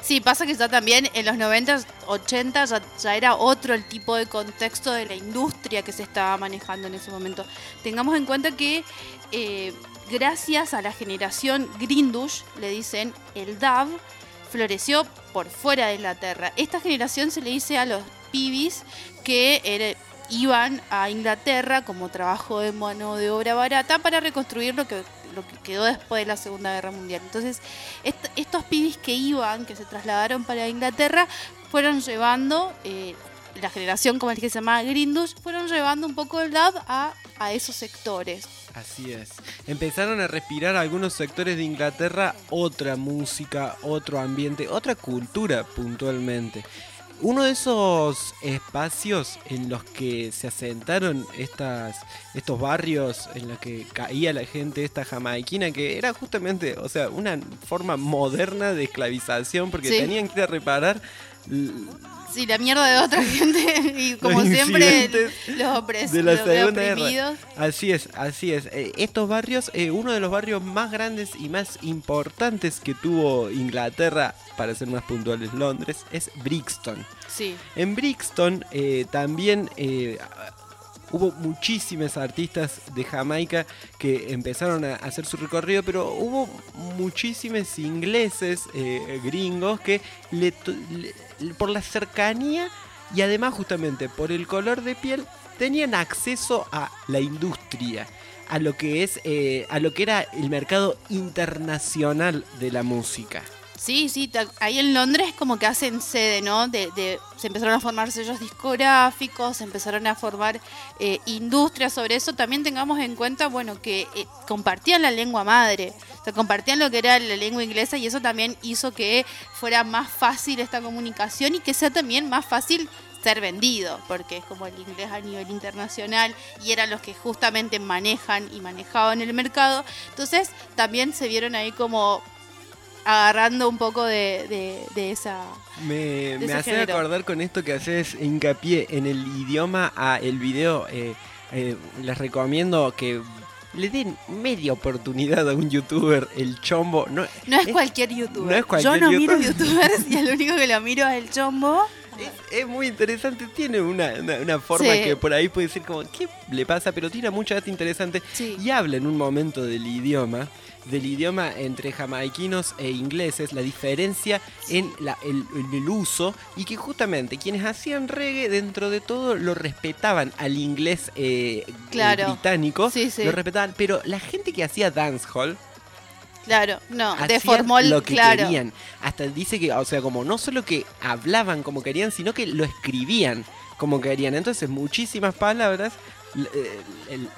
Sí, pasa que ya también en los 90, 80 ya, ya era otro el tipo de contexto de la industria que se estaba manejando en ese momento. Tengamos en cuenta que eh, gracias a la generación Grindush, le dicen el DAV, floreció por fuera de Inglaterra. Esta generación se le dice a los pibis que era- iban a Inglaterra como trabajo de mano de obra barata para reconstruir lo que, lo que quedó después de la Segunda Guerra Mundial. Entonces, est- estos pibis que iban, que se trasladaron para Inglaterra, fueron llevando, eh, la generación, como el que se llamaba Grindus, fueron llevando un poco el DAB a, a esos sectores. Así es. Empezaron a respirar algunos sectores de Inglaterra otra música, otro ambiente, otra cultura puntualmente. Uno de esos espacios en los que se asentaron estas, estos barrios en los que caía la gente esta jamaiquina, que era justamente, o sea, una forma moderna de esclavización, porque Sí. tenían que ir a reparar Sí, la mierda de otra <laughs> gente y como Los siempre los, opres- de la los Segunda Guerra. Así es, así es. Eh, estos barrios, eh, uno de los barrios más grandes y más importantes que tuvo Inglaterra, para ser más puntuales, Londres, es Brixton. Sí. En Brixton eh, también eh, hubo muchísimos artistas de Jamaica que empezaron a hacer su recorrido, pero hubo muchísimos ingleses, eh, gringos, que le- por la cercanía y además justamente por el color de piel tenían acceso a la industria a lo que es eh, a lo que era el mercado internacional de la música Sí, sí, ahí en Londres como que hacen sede, ¿no? De, de- se empezaron a formar sellos discográficos, se empezaron a formar eh, industrias sobre eso. También tengamos en cuenta, bueno, que eh, compartían la lengua madre, o sea, compartían lo que era la lengua inglesa y eso también hizo que fuera más fácil esta comunicación y que sea también más fácil ser vendido, porque es como el inglés a nivel internacional y eran los que justamente manejan y manejaban el mercado. Entonces también se vieron ahí como agarrando un poco de, de- de esa... me, De me hace género. acordar con esto que haces hincapié en el idioma a el video eh, eh, les recomiendo que le den media oportunidad a un youtuber el chombo no, No es cualquier youtuber. no es cualquier Yo no miro youtuber. youtubers <laughs> y el único que lo miro es el chombo. Es muy interesante, tiene una, una- una forma Sí. que por ahí puede decir como, ¿qué le pasa? Pero tiene mucha data interesante Sí. y habla en un momento del idioma, del idioma entre jamaiquinos e ingleses, la diferencia en, la- el, en el uso y que justamente quienes hacían reggae dentro de todo lo respetaban al inglés eh, eh, Claro. británico, Sí, sí. lo respetaban, pero la gente que hacía dancehall Claro, no, deformó lo que claro. querían. Hasta dice que, o sea, como no solo que hablaban como querían, sino que lo escribían como querían. Entonces, muchísimas palabras, eh,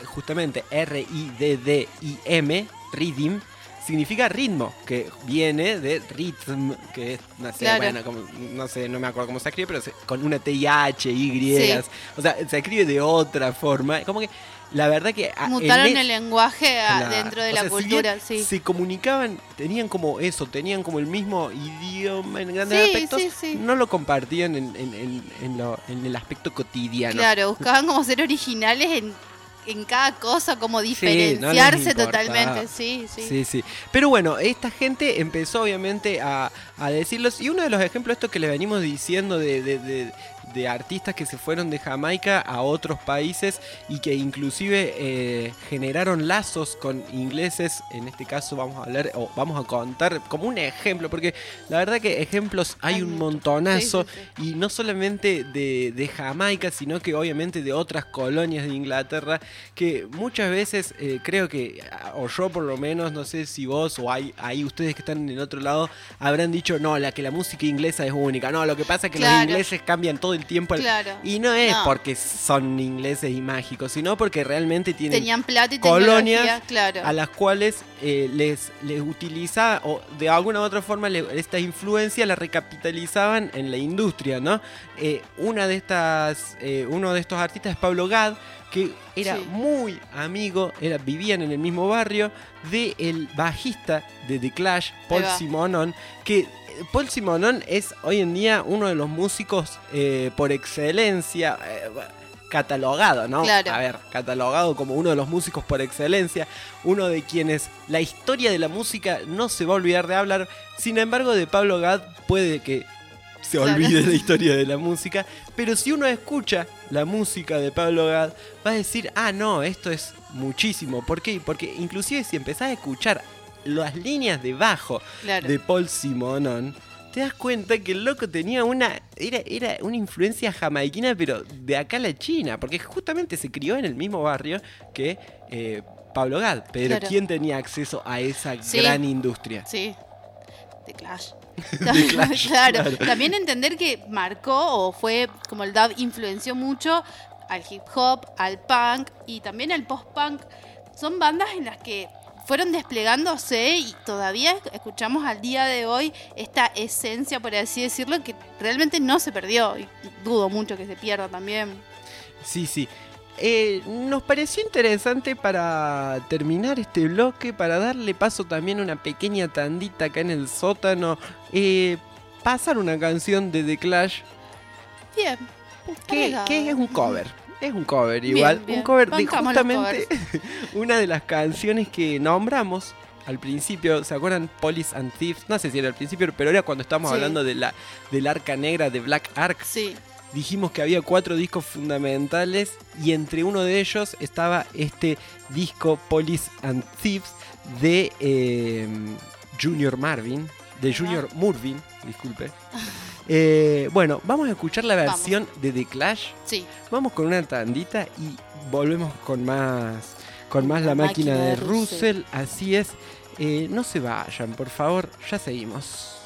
justamente R-I-D-D-I-M, rhythm, significa ritmo, que viene de rhythm, que es, no sé, Claro. bueno, como- no sé, no me acuerdo cómo se escribe, pero se- con una T-I-H, Y, Sí. o sea, se escribe de otra forma. Como que, la verdad que... a- en Mutaron es- el lenguaje a- Claro. dentro de la sea, si cultura, bien sí. Se comunicaban, tenían como eso, tenían como el mismo idioma en grandes Sí, aspectos, sí, sí. no lo compartían en, en- en- en lo- en el aspecto cotidiano. Claro, <laughs> buscaban como ser originales en, en cada cosa, como diferenciarse totalmente, sí, sí. Sí, sí. Pero bueno, esta gente empezó obviamente a, a decirlos. Y uno de los ejemplos, esto que les venimos diciendo de, de- de- de artistas que se fueron de Jamaica a otros países y que inclusive eh, generaron lazos con ingleses. En este caso vamos a hablar o vamos a contar como un ejemplo, porque la verdad que ejemplos hay un montonazo. Sí, sí, Y no solamente de, de Jamaica, sino que obviamente de otras colonias de Inglaterra, que muchas veces eh, creo que, o yo por lo menos, no sé si vos o hay, hay ustedes que están en el otro lado, habrán dicho, no, la que la música inglesa es única, no, lo que pasa es que los ingleses cambian todo el tiempo. Claro. Y no es No. porque son ingleses y mágicos, sino porque realmente tienen Tenían plata y colonias claro. a las cuales eh, les, les utiliza o de alguna u otra forma le- esta influencia la recapitalizaban en la industria, ¿no? Eh, una de estas, eh, uno de estos artistas es Pablo Gad, que era Sí. muy amigo, era, vivían en el mismo barrio, de el bajista de The Clash, Paul. Simonon, que Paul Simonon es hoy en día uno de los músicos eh, por excelencia. eh, catalogado, ¿no? Claro. A ver, catalogado como uno de los músicos por excelencia, uno de quienes la historia de la música no se va a olvidar de hablar. Sin embargo, de Pablo Gad puede que se Claro. olvide la historia de la música, pero si uno escucha la música de Pablo Gad, va a decir, ah, no, esto es muchísimo. ¿Por qué? Porque inclusive si empezás a escuchar las líneas de bajo Claro. de Paul Simonon, te das cuenta que el loco tenía una. Era, era una influencia jamaiquina, pero de acá a la China. Porque justamente se crió en el mismo barrio que eh, Pablo Gad. Pero Claro. ¿quién tenía acceso a esa Sí. gran industria? Sí. The Clash. <laughs> Clash, <laughs> claro. claro. También entender que marcó o fue como el dub influenció mucho al hip hop, al punk y también al post-punk. Son bandas en las que fueron desplegándose y todavía escuchamos al día de hoy esta esencia, por así decirlo, que realmente no se perdió y dudo mucho que se pierda también. Sí, sí. Eh, nos pareció interesante para terminar este bloque, para darle paso también a una pequeña tandita acá en el sótano, eh, pasar una canción de The Clash Bien. que, que es un cover. Es un cover igual. bien. Un cover de Bancamos justamente <laughs> una de las canciones que nombramos al principio. ¿Se acuerdan? Police and Thieves. No sé si era al principio, pero era cuando estábamos Sí. hablando de la, del arca negra de Black Ark. Sí. dijimos que había cuatro discos fundamentales y entre uno de ellos estaba este disco Police and Thieves de eh, Junior Marvin, de Junior Murvin, disculpe. <laughs> Eh, bueno, vamos a escuchar la Vamos. versión de The Clash. Sí. Vamos con una tandita y volvemos con más, con más la, máquina, de Russell. Así es. Eh, no se vayan, por favor. Ya seguimos.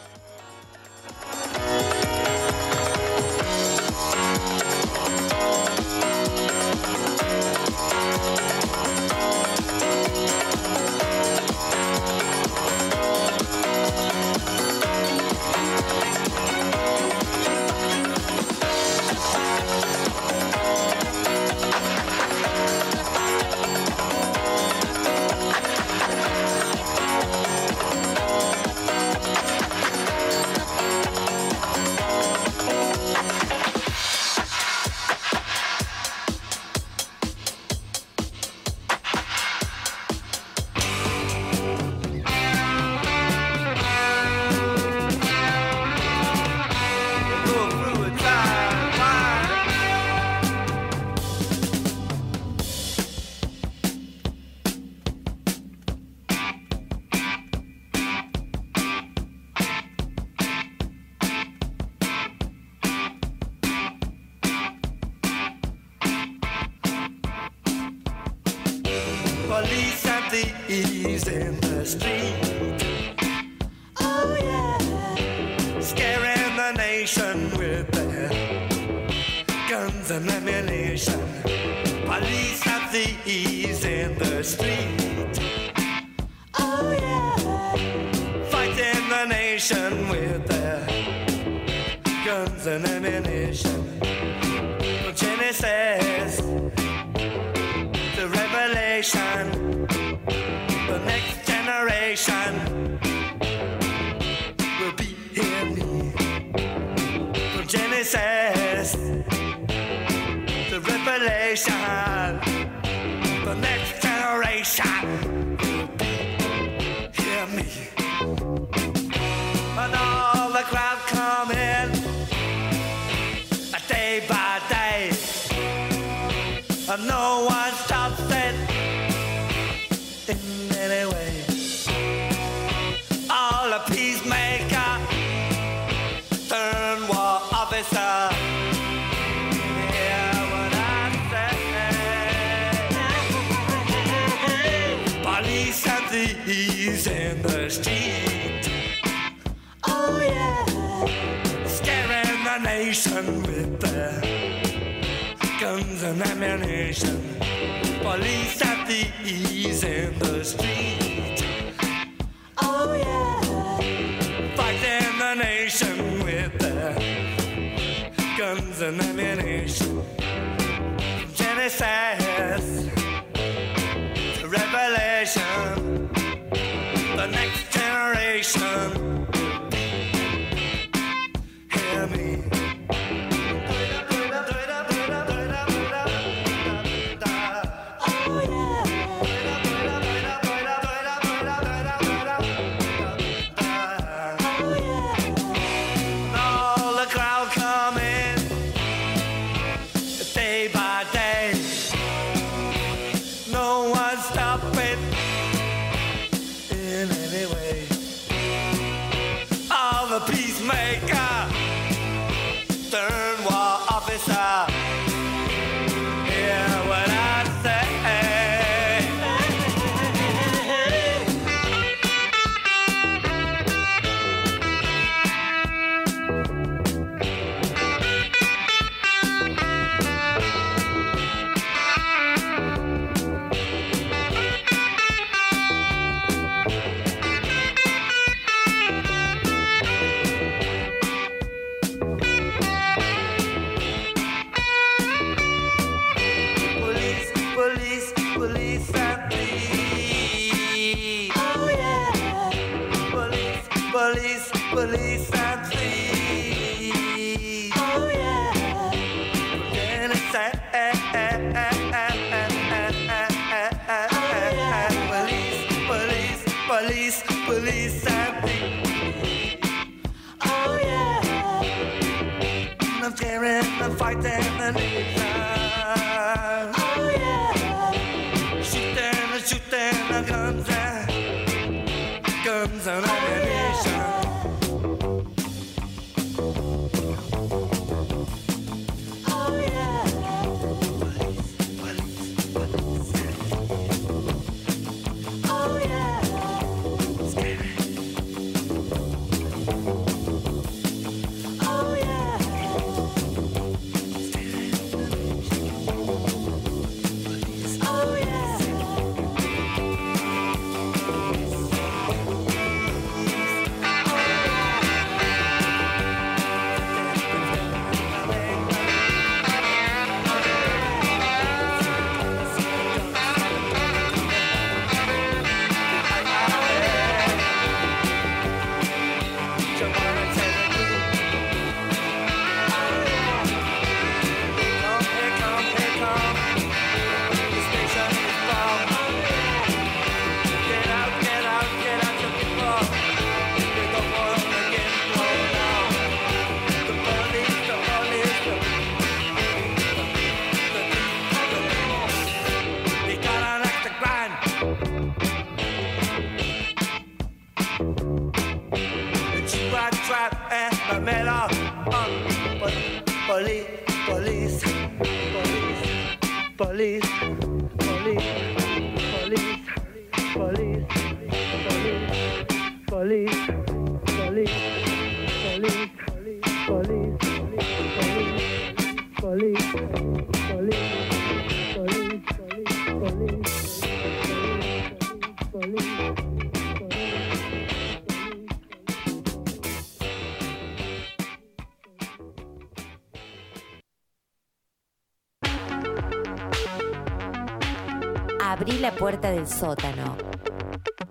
Puerta del sótano.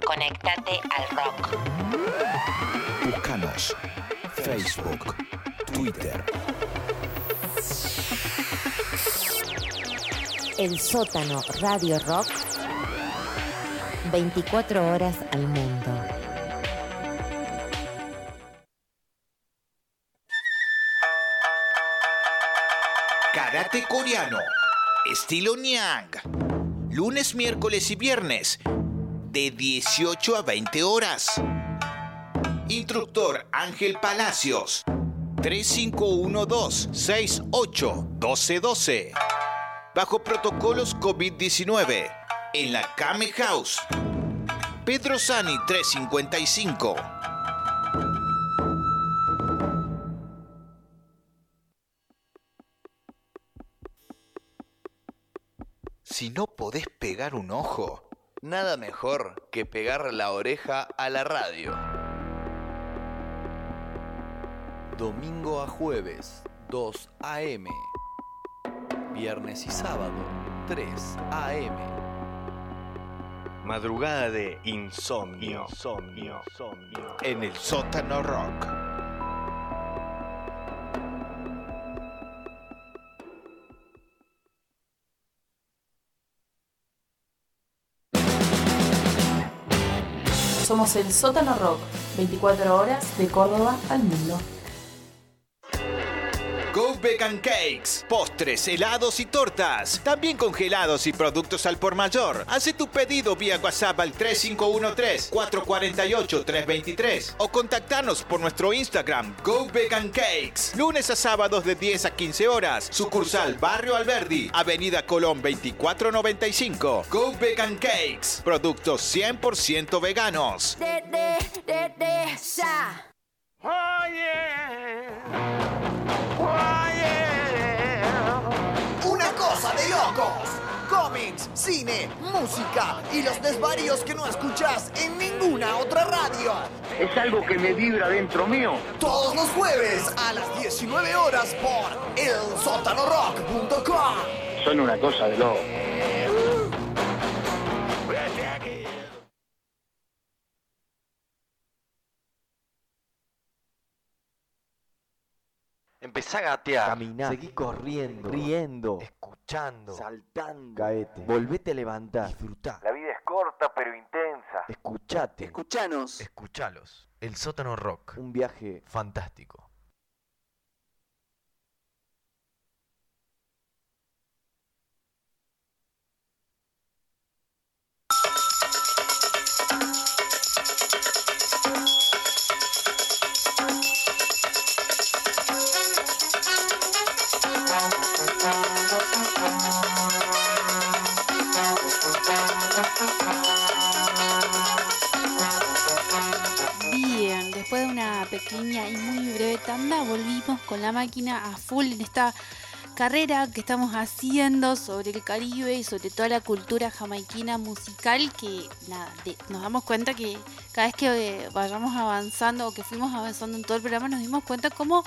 Conéctate al rock. Búscanos. Facebook, Twitter, El sótano Radio Rock. 24 horas al mundo. Miércoles y viernes. De 18 a 20 horas. Instructor Ángel Palacios. 3512-681212. Bajo protocolos COVID-19. En la Kame House. Pedro Sani 355. Si no podés pegar un ojo, nada mejor que pegar la oreja a la radio. Domingo a jueves, 2 a.m. Viernes y sábado, 3 a.m. Madrugada de insomnio. Insomnio. Insomnio. En el sótano rock. Somos el Sótano Rock, 24 horas de Córdoba al mundo. Go Vegan Cakes, postres, helados y tortas. También congelados y productos al por mayor. Hace tu pedido vía WhatsApp al 3513-448-323 o contactarnos por nuestro Instagram Go Vegan Cakes. Lunes a sábados de 10 a 15 horas. Sucursal Barrio Alberdi, Avenida Colón 2495. Go Vegan Cakes, productos 100% veganos. De, de, de, Oh yeah. Una cosa de locos. Cómics, cine, música y los desvaríos que no escuchas en ninguna otra radio. Es algo que me vibra dentro mío. Todos los jueves a las 19 horas por elsótanorock.com. Son una cosa de locos. Empezá a gatear. Caminá. Seguí corriendo. Riendo. Escuchando. Saltando. Caete. Volvete a levantar. Disfrutá. La vida es corta pero intensa. Escuchate. Escuchanos. Escuchalos. El sótano rock. Un viaje Fantástico. Pequeña y muy breve tanda, volvimos con la máquina a full en esta carrera que estamos haciendo sobre el Caribe y sobre toda la cultura jamaiquina musical que nada, nos damos cuenta que cada vez que eh, vayamos avanzando o que fuimos avanzando en todo el programa nos dimos cuenta cómo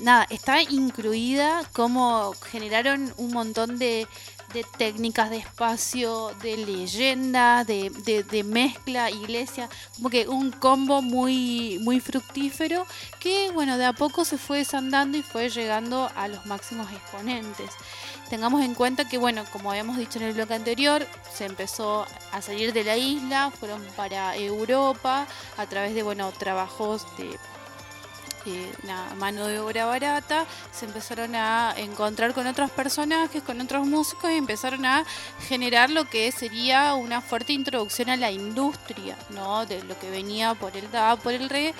nada, está incluida, cómo generaron un montón de, de técnicas de espacio, de leyenda, de, de- mezcla, iglesia, como que un combo muy, muy fructífero que, bueno, de a poco se fue desandando y fue llegando a los máximos exponentes. Tengamos en cuenta que, bueno, como habíamos dicho en el bloque anterior, se empezó a salir de la isla, fueron para Europa a través de, bueno, trabajos de eh, una mano de obra barata, se empezaron a encontrar con otros personajes, con otros músicos y empezaron a generar lo que sería una fuerte introducción a la industria, ¿no? De lo que venía por el dub, por el reggae.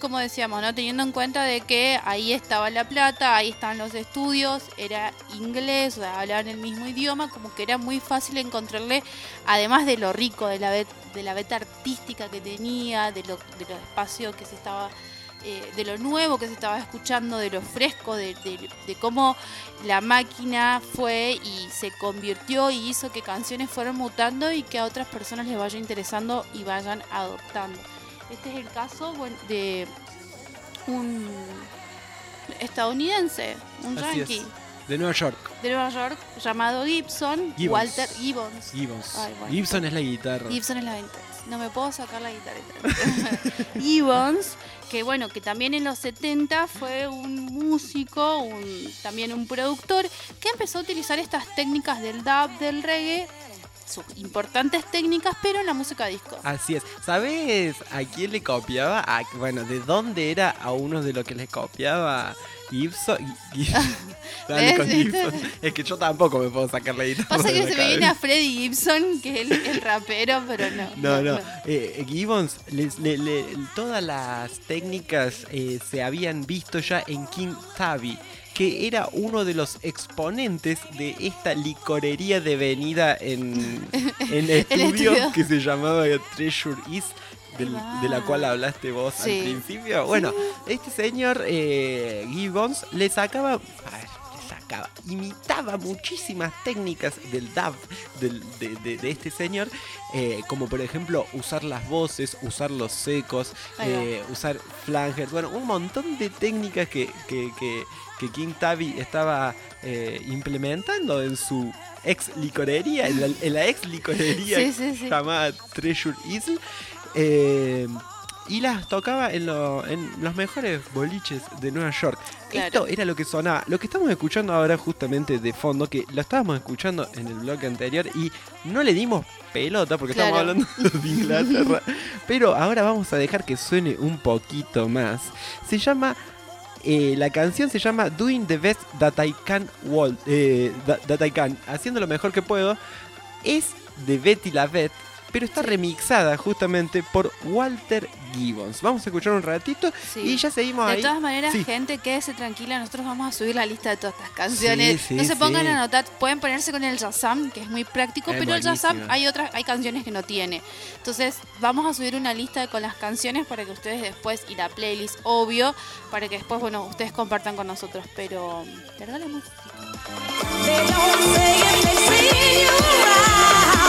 Como decíamos, ¿no? Teniendo en cuenta de que ahí estaba la plata, ahí estaban los estudios, era inglés, o sea, hablaban el mismo idioma, como que era muy fácil encontrarle, además de lo rico, de la, de la beta artística que tenía, de lo, de lo espacio que se estaba eh, de lo nuevo que se estaba escuchando, de lo fresco, de, de- de cómo la máquina fue y se convirtió y hizo que canciones fueran mutando y que a otras personas les vaya interesando y vayan adoptando. Este es el caso bueno, de un estadounidense, un Así es. yankee De Nueva York. de Nueva York llamado Gibson, Gibbons. Walter Gibbons. Gibbons. Ay, bueno. Gibson es la guitarra. Gibson es la 20. No me puedo sacar la guitarra. <laughs> Gibbons, que bueno, que también en los 70 fue un músico, un, también un productor, que empezó a utilizar estas técnicas del dub, del reggae, sus importantes técnicas, pero en la música disco. Así es. ¿Sabes a quién le copiaba? A- bueno, ¿de dónde era a uno de los que le copiaba <laughs> Gibson? Es que yo tampoco me puedo sacar la guitarra. Pasa que se me viene a. Freddy Gibson, que es el, el rapero, pero no. No, no. Eh, Gibbons, les- le- le- todas las técnicas eh, se habían visto ya en King Tabby, que era uno de los exponentes de esta licorería devenida en, <laughs> en estudio estudio. que se llamaba Treasure East. Del- de la cual hablaste vos Sí. al principio. Bueno, este señor eh, Gibbons le sacaba. A ver, le sacaba. Imitaba muchísimas técnicas del dub del- de, de- de este señor. eh, como por ejemplo usar las voces, usar los secos, eh, usar flangers. Bueno, un montón de técnicas que, que, que- que King Tabby estaba eh, implementando en su ex licorería, en la, en la ex licorería Sí, sí, sí. llamada Treasure Isle. Eh, y las tocaba en, lo- en los mejores boliches de Nueva York. Claro. Esto era lo que sonaba. Lo que estamos escuchando ahora justamente de fondo, que lo estábamos escuchando en el bloque anterior y no le dimos pelota porque estamos Claro. hablando de <laughs> Inglaterra. Pero ahora vamos a dejar que suene un poquito más. Se llama... eh, la canción se llama Doing the Best That I Can, eh, that, that I Can, haciendo lo mejor que puedo. Es de Betty la Vet, pero está remixada justamente por Walter Gibbons. Vamos a escuchar un ratito Sí. y ya seguimos De ahí. todas maneras, Sí. gente, quédese tranquila. Nosotros vamos a subir la lista de todas estas canciones. Sí, sí, no se pongan sí. a anotar. Pueden ponerse con el Yazam, que es muy práctico, Es pero el Yazam hay otras, hay canciones que no tiene. Entonces, vamos a subir una lista con las canciones para que ustedes después, y la playlist, obvio, para que después, bueno, ustedes compartan con nosotros. Pero, ¿verdad la música?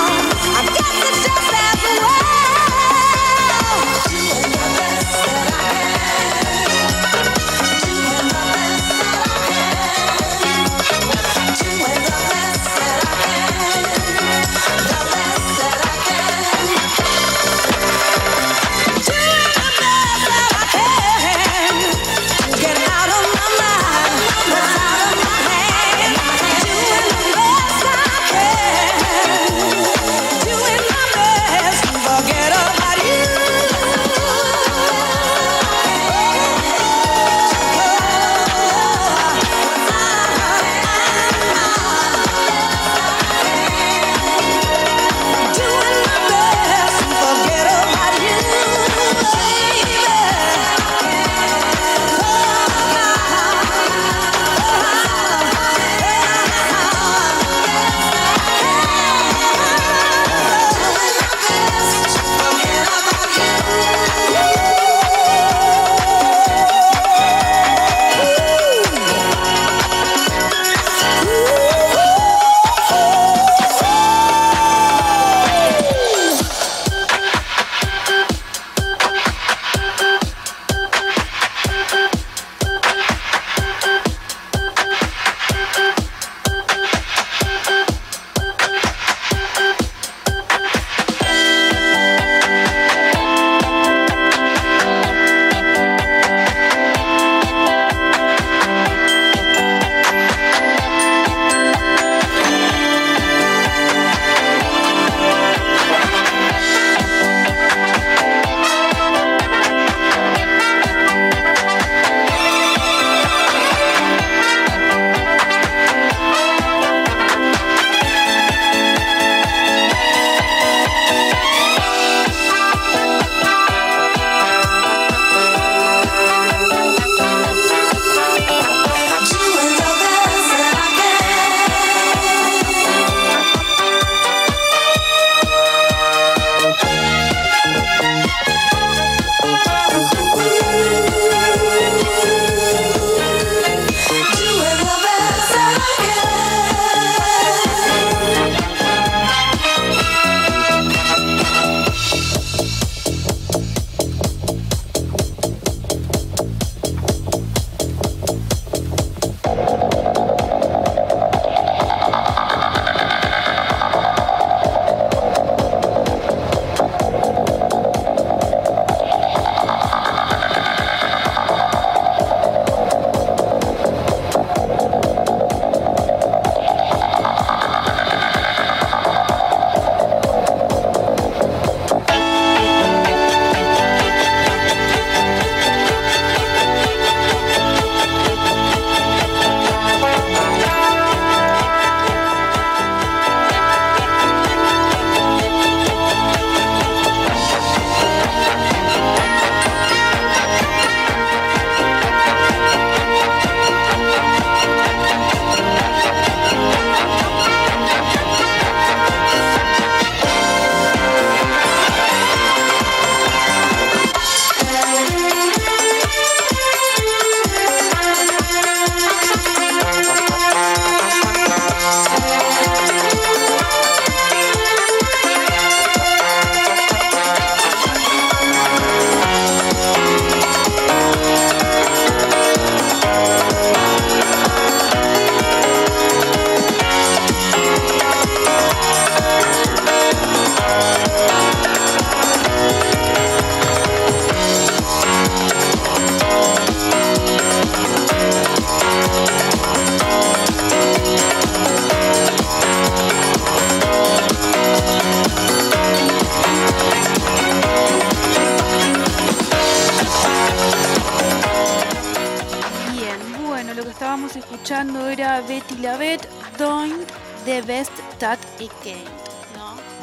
I've got just as well. I.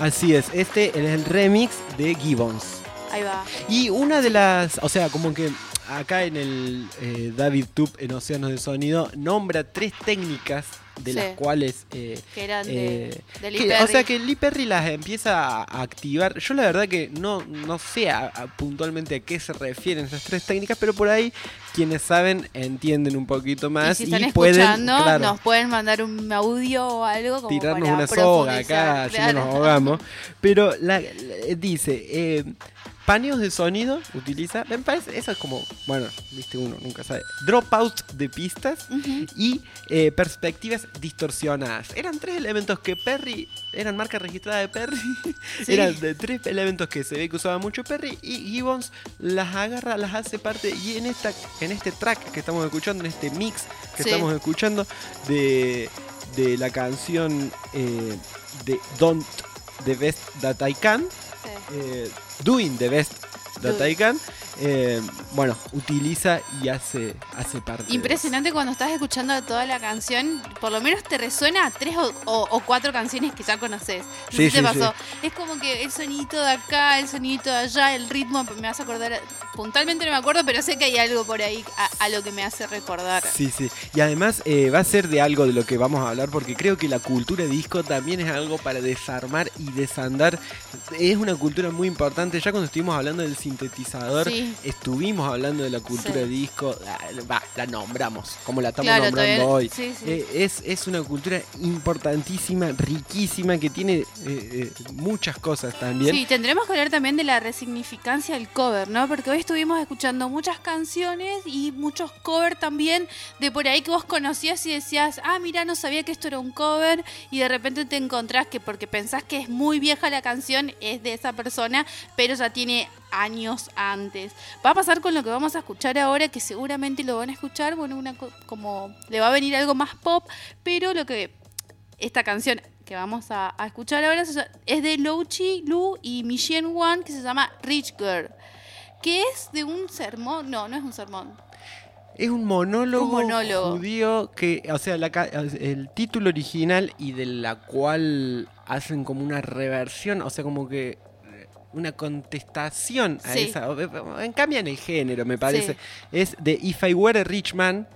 Así es, este es el remix de Gibbons. Ahí va. Y una de las, o sea, como que acá en el eh, David Tube en Océanos de Sonido nombra tres técnicas de Sí. las cuales eh, Que eran eh, de Lee que- o sea que Lee Perry las empieza a activar. Yo la verdad que no, no sé a- a puntualmente a qué se refieren esas tres técnicas, pero por ahí quienes saben entienden un poquito más y si están pueden escuchando, claro, nos pueden mandar un audio o algo como tirarnos para una soga acá, si no nos ahogamos. Pero la, la- dice, eh, paneos de sonido utiliza, me parece, eso es como, bueno, viste uno, nunca sabe. Dropouts de pistas y eh, perspectivas distorsionadas. Eran tres elementos que Perry, eran marca registrada de Perry, Sí. eran de tres elementos que se ve que usaba mucho Perry y Gibbons las agarra, las hace parte y en esta en este track que estamos escuchando, en este mix que Sí. estamos escuchando de, de la canción eh, de Don't the Best That I Can, eh, Doing the Best Can, eh, bueno, utiliza y hace, hace parte. Impresionante cuando estás escuchando toda la canción, por lo menos te resuena tres o, o- o cuatro canciones que ya conoces. No Sí, sí, te pasó. Es como que el sonidito de acá, el sonidito de allá, el ritmo, me vas a acordar, puntualmente no me acuerdo, pero sé que hay algo por ahí a, a lo que me hace recordar. Sí, sí. Y además eh, va a ser de algo de lo que vamos a hablar porque creo que la cultura disco también es algo para desarmar y desandar. Es una cultura muy importante. Ya cuando estuvimos hablando del sintetizador, Sí. estuvimos hablando de la cultura Sí. disco. Ah, la nombramos, como la estamos Claro, nombrando hoy. sí. Eh, es, es una cultura importantísima, riquísima, que tiene eh, eh, muchas cosas también. Sí, tendremos que hablar también de la resignificancia del cover, ¿no? Porque hoy estuvimos escuchando muchas canciones y muchos covers también de por ahí que vos conocías y decías, ah, mira, no sabía que esto era un cover y de repente te encontrás que porque pensás que es muy vieja la canción es de esa persona, pero ya tiene años antes. Va a pasar con lo que vamos a escuchar ahora, que seguramente lo van a escuchar, bueno, una co- como le va a venir algo más pop, pero lo que esta canción que vamos a, a escuchar ahora es de Louchi Lu y Michelle Wan que se llama Rich Girl. Que es de un sermón. No, no es un sermón. Es un monólogo, Un monólogo. judío que, o sea, la el título original y de la cual hacen como una reversión, o sea, como que una contestación a Sí. esa. Cambian el género, me parece. Sí. Es de If I Were a Rich Man,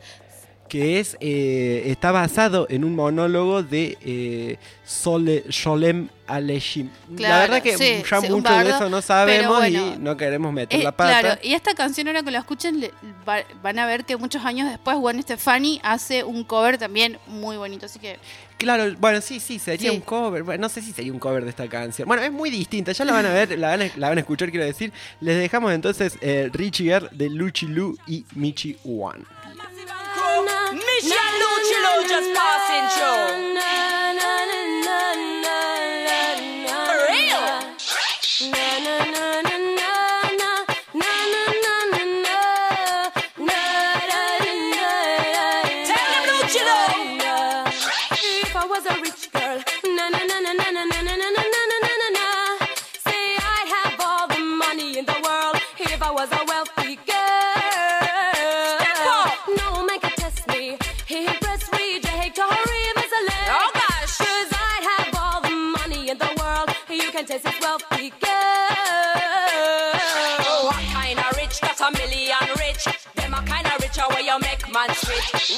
que es eh, está basado en un monólogo de eh, Sole, Sholem Aleishim. la Claro, verdad que sí, ya sí, mucho de eso no sabemos bueno. y no queremos meter Eh, la pata. claro, y esta canción ahora que la escuchen le- va- van a ver que muchos años después Gwen Stefani hace un cover también muy bonito, así que Claro, bueno, sí, sí, sería Sí. un cover. Bueno, no sé si sería un cover de esta canción. Bueno, es muy distinta, ya la van a ver, la van a, la van a escuchar, quiero decir. Les dejamos entonces eh, Richie Girl de Luchi Lu y Michi One. Michelle Luchello just passing through.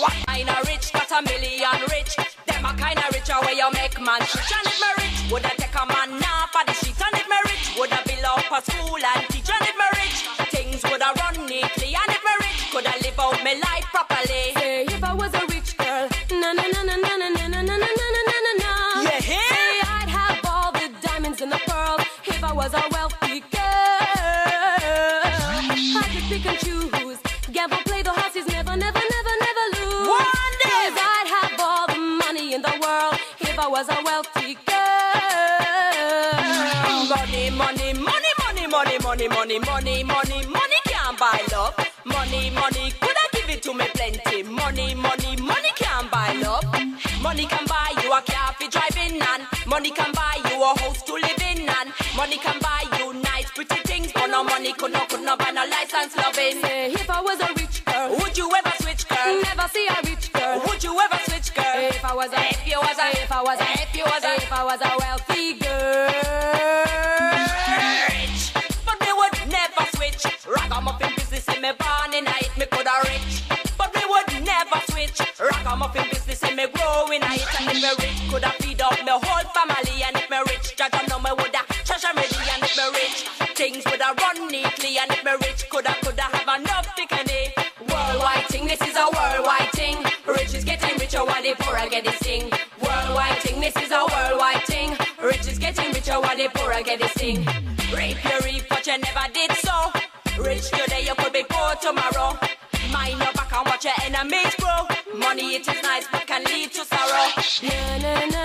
What kind of rich? got a million rich. Them a kind of rich where you make man switch. And if me rich, would I take a man off of the street? And if me rich, would I build up a school and money can buy you nice pretty things, but no money could not, could not buy no license loving. Say, if I was a rich girl, would you ever switch girl? Never see a rich girl. Would you ever switch girl? If I was a, if you was a, if I was a, if you was a, if I was a, if I was a wealthy And if me rich, coulda coulda have enough picnic. Worldwide thing, this is a worldwide thing. Rich is getting richer while the poor are getting sing. Worldwide thing, this is a worldwide thing. Rich is getting richer while the poor are getting sing. Reap your reap, but you never did so. Rich today, you could be poor tomorrow. Mind your back and watch your enemies grow. Money it is nice, but can lead to sorrow. Na na na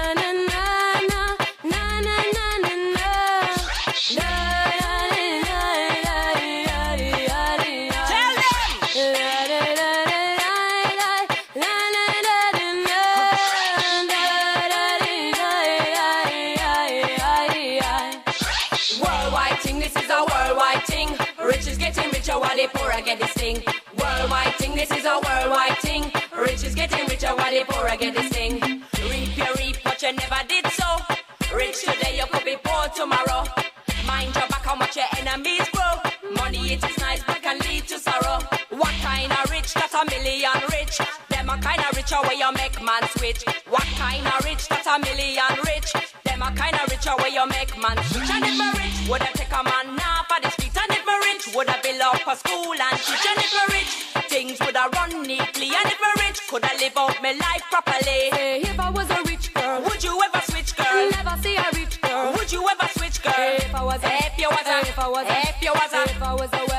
richer where you make man switch. What kind of rich? That's a million rich. Them a kind of richer where you make man switch. And if me rich, would I take a man now for the street? And if me rich, would I build up a school and teach? And if me rich, things would I run neatly. And if me rich, could I live out my life properly? Say, if I was a rich girl, would you ever switch, girl? Never see a rich girl. Would you ever switch, girl? If I was a, if you was a, if I was a, if you was a, if I was a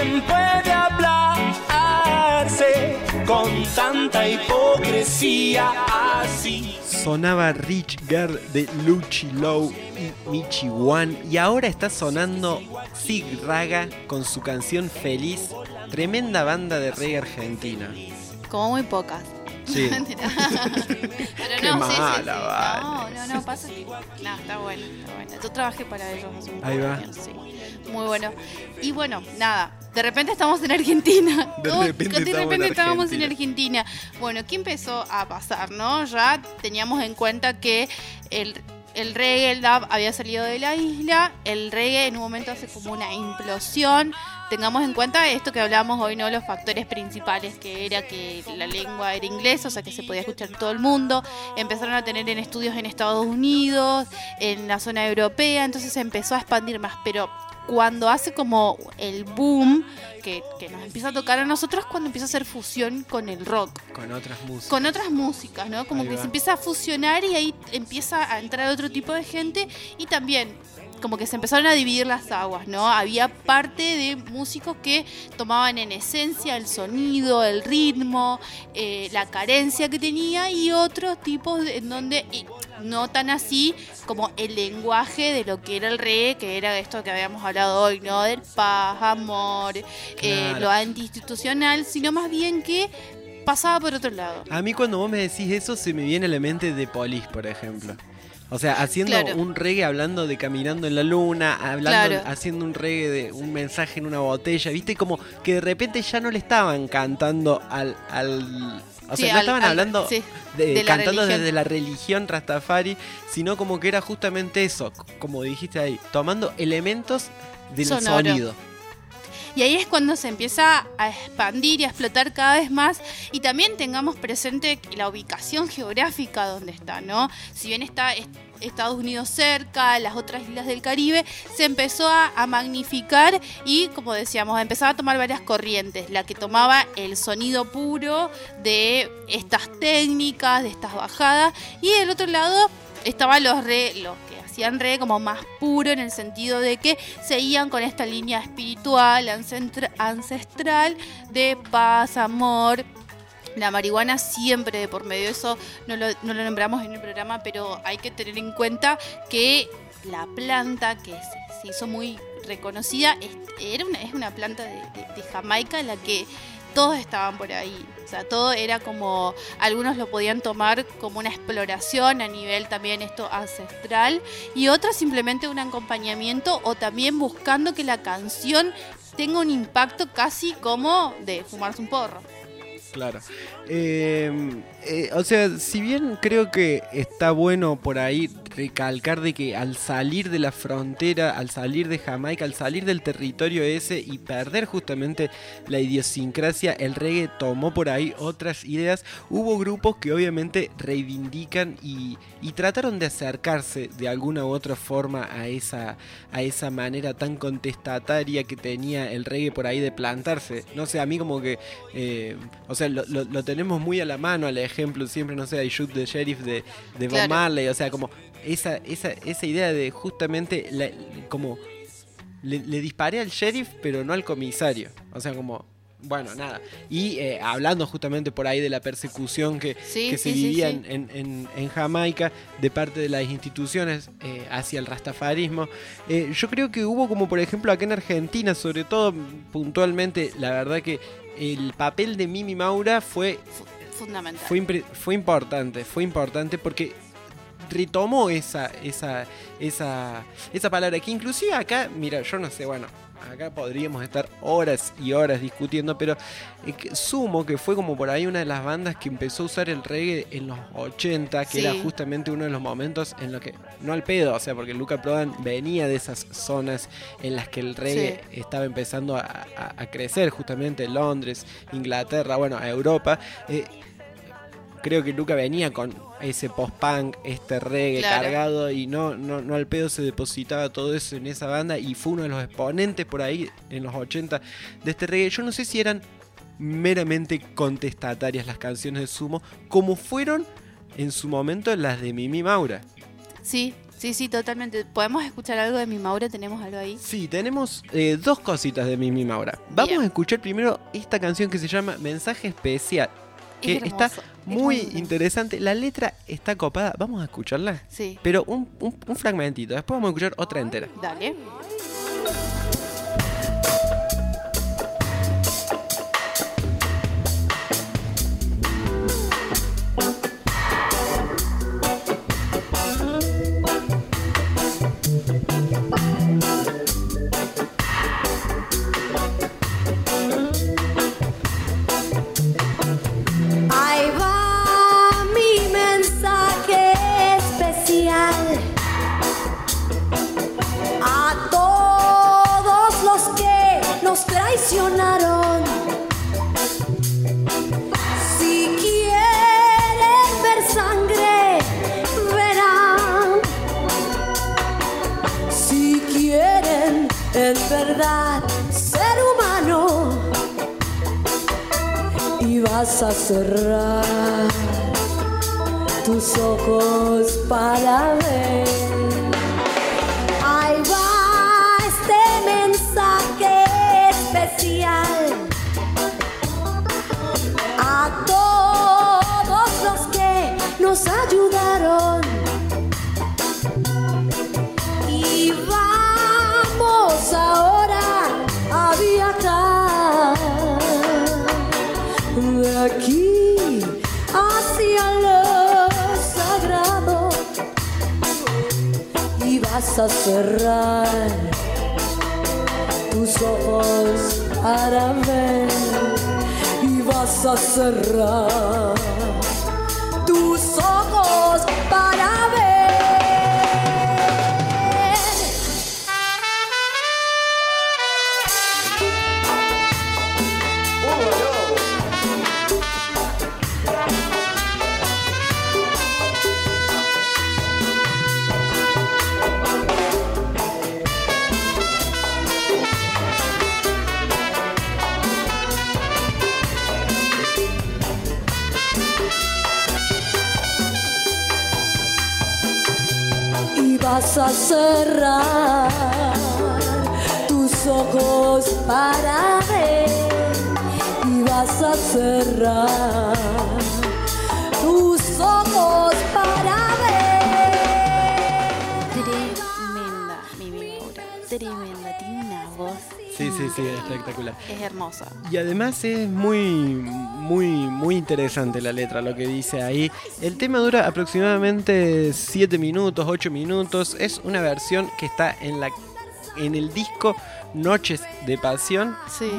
quién puede hablarse con tanta hipocresía así. Sonaba Rich Girl de Luchi Low y Michi One. Y ahora está sonando Sig Raga con su canción Feliz. Tremenda banda de reggae argentina. Como muy pocas. Sí. <laughs> Mentira. Pero Qué no, sí, sí, mala, sí. vale. No, no, no, pasa que. No, está bueno, está bueno. Yo trabajé para ellos hace un Ahí par de va. años, sí. Muy bueno. Y bueno, nada. De repente estamos en Argentina. De ¿Cómo- repente de estamos en repente estábamos en Argentina. Argentina. Bueno, ¿qué empezó a pasar, no? Ya teníamos en cuenta que el, el reggae, el dub había salido de la isla. El reggae en un momento hace como una implosión. Tengamos en cuenta esto que hablamos hoy, ¿no? Los factores principales, que era que la lengua era inglesa, o sea que se podía escuchar en todo el mundo. Empezaron a tener en estudios en Estados Unidos, en la zona europea, entonces se empezó a expandir más. Pero cuando hace como el boom que, que nos empieza a tocar a nosotros, cuando empieza a hacer fusión con el rock Con otras músicas. con otras músicas, ¿no? Como Ahí que va. se empieza a fusionar y ahí empieza a entrar otro tipo de gente y también como que se empezaron a dividir las aguas, ¿no? Había parte de músicos que tomaban en esencia el sonido, el ritmo, eh, la carencia que tenía y otros tipos en donde no tan así como el lenguaje de lo que era el reggae, que era esto que habíamos hablado hoy, ¿no? Del paz, amor, eh, Claro. lo antiinstitucional, sino más bien que pasaba por otro lado. A mí cuando vos me decís eso se me viene a la mente de Police, por ejemplo. O sea, haciendo Claro. un reggae hablando de caminando en la luna, hablando, Claro. haciendo un reggae de un mensaje en una botella, viste como que de repente ya no le estaban cantando al, al o Sí, sea, no al- estaban al- hablando sí, de, cantando religión. desde la religión Rastafari, sino como que era justamente eso, como dijiste ahí, tomando elementos del Sonoro. sonido. Y ahí es cuando se empieza a expandir y a explotar cada vez más. Y también tengamos presente la ubicación geográfica donde está, ¿no? Si bien está est- Estados Unidos cerca, las otras islas del Caribe, se empezó a, magnificar y, como decíamos, empezaba a tomar varias corrientes. La que tomaba el sonido puro de estas técnicas, de estas bajadas. Y del otro lado estaban los, re, hacían reggae como más puro en el sentido de que seguían con esta línea espiritual, ancestral de paz, amor. La marihuana siempre de por medio, eso no lo, no lo nombramos en el programa, pero hay que tener en cuenta que la planta que se, hizo muy reconocida es, era una, es una planta de, de- de Jamaica la que todos estaban por ahí. O sea, todo era como, algunos lo podían tomar como una exploración a nivel también esto ancestral y otros simplemente un acompañamiento o también buscando que la canción tenga un impacto casi como de fumarse un porro. Claro. Eh, eh, o sea, si bien creo que está bueno por ahí recalcar de que al salir de la frontera, al salir de Jamaica, al salir del territorio ese y perder justamente la idiosincrasia, el reggae tomó por ahí otras ideas. Hubo grupos que obviamente reivindican y, y trataron de acercarse de alguna u otra forma a esa, a esa manera tan contestataria que tenía el reggae por ahí de plantarse. No sé, a mí como que, eh, o sea, lo, lo- tenemos muy a la mano, al ejemplo, siempre, no sé, I Shoot the Sheriff de, de Bob Claro. Marley, o sea, como esa, esa, esa idea de justamente, la- como, le, le disparé al sheriff, pero no al comisario, o sea, como... Bueno, nada. Y eh, hablando justamente por ahí de la persecución que, Sí, que se sí, vivía sí. en, en- en- en Jamaica de parte de las instituciones eh, hacia el rastafarismo. Eh, yo creo que hubo como por ejemplo acá en Argentina, sobre todo puntualmente, la verdad que el papel de Mimi Maura fue, Fundamental. fue, fue importante, fue importante porque retomó esa, esa, esa, esa palabra que inclusive acá, mira, yo no sé, bueno, acá podríamos estar horas y horas discutiendo, pero eh, sumo que fue como por ahí una de las bandas que empezó a usar el reggae en los 80, que Sí. era justamente uno de los momentos en los que, no al pedo, o sea, porque Luca Prodan venía de esas zonas en las que el reggae estaba empezando a, a- a crecer, justamente Londres, Inglaterra, bueno, a Europa. eh, creo que Luca venía con ese post-punk, este reggae Claro. cargado y no, no, no al pedo se depositaba todo eso en esa banda y fue uno de los exponentes por ahí en los 80 de este reggae. Yo no sé si eran meramente contestatarias las canciones de Sumo, como fueron en su momento las de Mimi Maura. Sí, sí, sí, totalmente. ¿Podemos escuchar algo de mi Maura? ¿Tenemos algo ahí? Sí, tenemos eh, dos cositas de Mimi Maura. Vamos a escuchar primero esta canción que se llama Mensaje Especial, que Es está muy interesante. La letra está copada. Vamos a escucharla. Sí. Pero un, un- un fragmentito. Después vamos a escuchar otra entera. Dale. Si quieren ver sangre, verán. Si quieren en verdad ser humano y vas a cerrar tus ojos para ver. Nos ayudaron. Y vamos ahora a viajar de aquí hacia lo sagrado y vas a cerrar tus ojos para ver y vas a cerrar vas a cerrar tus ojos para ver y vas a cerrar tus ojos para Tremenda. Tiene una voz. Sí, sí, sí, espectacular. Es hermosa. Y además es muy, muy, muy interesante la letra, lo que dice ahí. El tema dura aproximadamente 7 minutos, 8 minutos. Es una versión que está en la en el disco Noches de Pasión.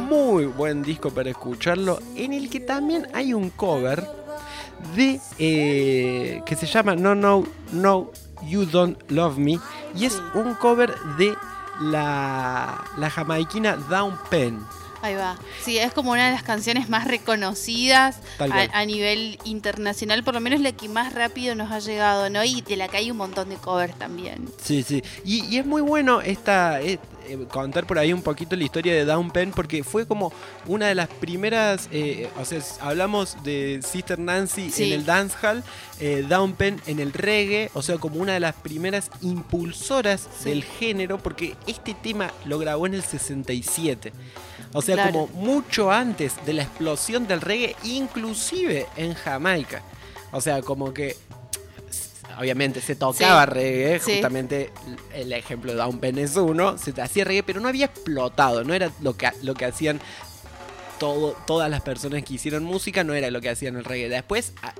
Muy buen disco para escucharlo. En el que también hay un cover de eh, que se llama No No No You Don't Love Me. Y es un cover de la, la jamaiquina Down Pen. Ahí va. Sí, es como una de las canciones más reconocidas a, a nivel internacional, por lo menos la que más rápido nos ha llegado, ¿no? Y de la que hay un montón de covers también. Sí, sí. Y, y es muy bueno esta, eh, contar por ahí un poquito la historia de Down Pen porque fue como una de las primeras, eh, o sea, hablamos de Sister Nancy Sí. en el dancehall, eh, Down Pen en el reggae, o sea, como una de las primeras impulsoras del género porque este tema lo grabó en el 67. O sea, Claro. como mucho antes de la explosión del reggae, inclusive en Jamaica. O sea, como que obviamente se tocaba Sí. reggae, Sí. justamente el ejemplo de Down Pen es uno, se hacía reggae, pero no había explotado, no era lo que, lo que hacían todo, todas las personas que hicieron música, no era lo que hacían el reggae. Después, a,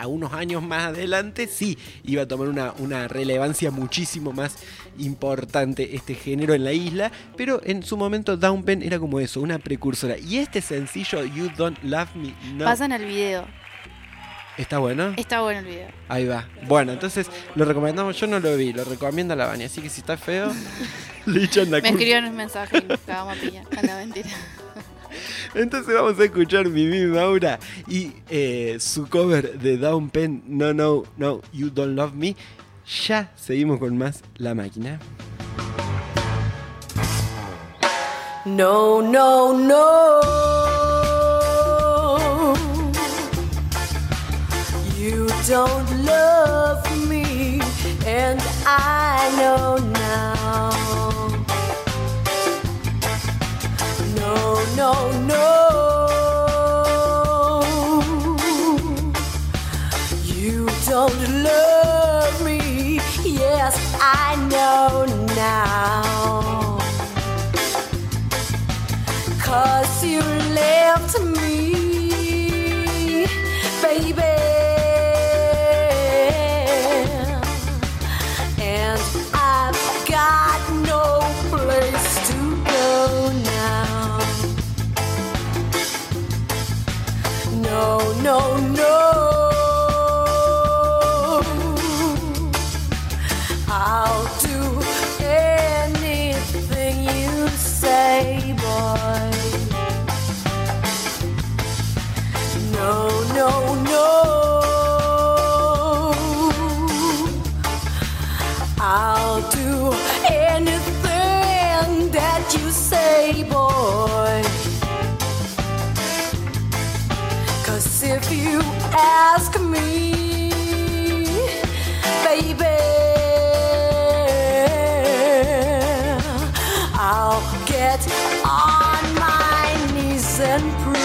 a unos años más adelante, sí iba a tomar una, una relevancia muchísimo más importante este género en la isla, pero en su momento Down Pen era como eso, una precursora. Y este sencillo, You Don't Love Me, no. Pasan al video. ¿Está bueno? Está bueno el video. Ahí va. Bueno, entonces lo recomendamos. Yo no lo vi, lo recomienda la Bani. Así que si está feo, <laughs> le echan la Me escribieron un mensaje y nos cagamos a piña. Anda, mentira. <laughs> Entonces vamos a escuchar Mimi Maura y eh, su cover de Down Pen, No, No, No, You Don't Love Me. Ya seguimos con más La Máquina. No, no, no. You don't love me, and I know now. No, no, no. You don't love me, yes, I know now. Cause you left me, No, no, no. I'll do anything you say, boy. No, no, no. I'll do anything that you say, boy. Ask me, baby, I'll get on my knees and pray,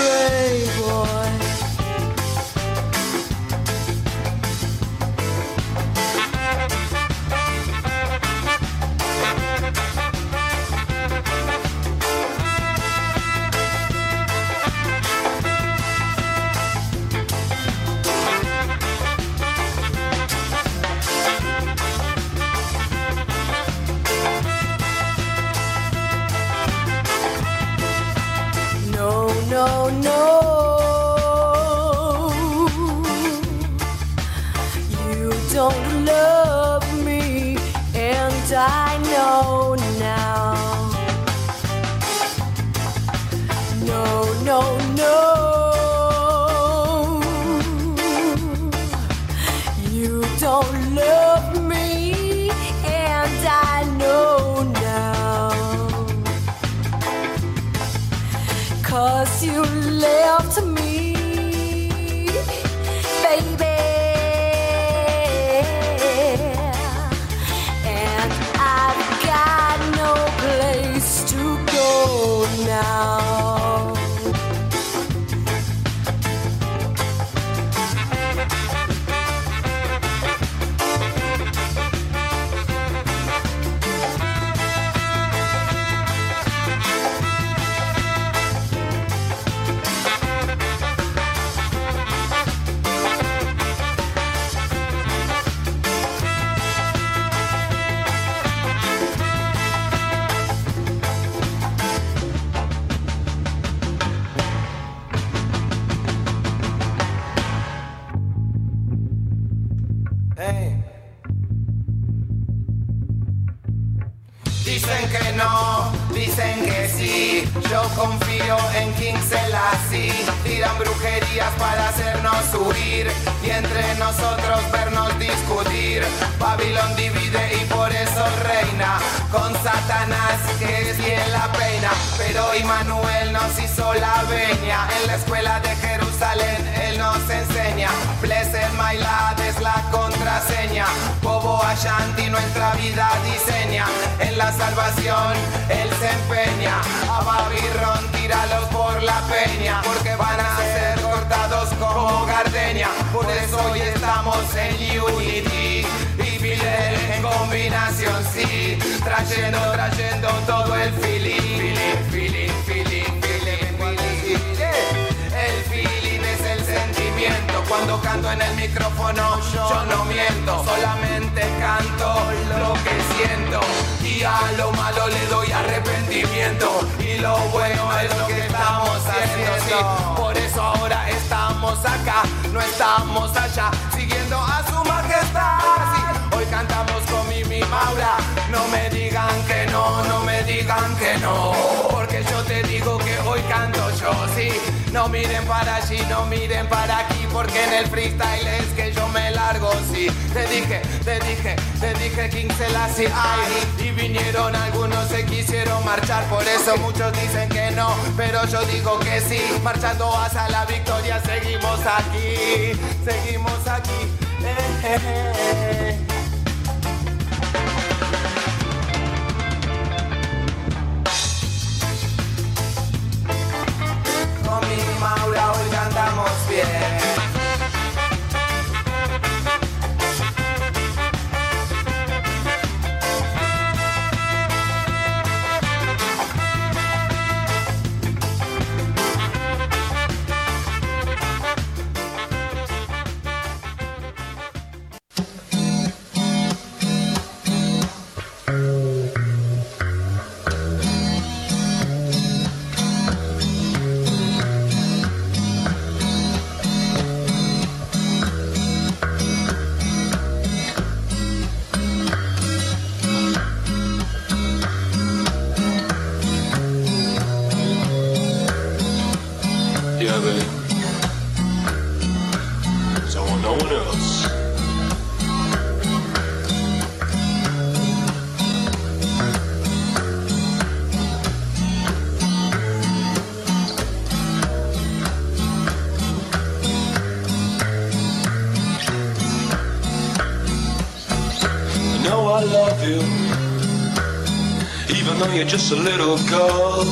you're just a little girl.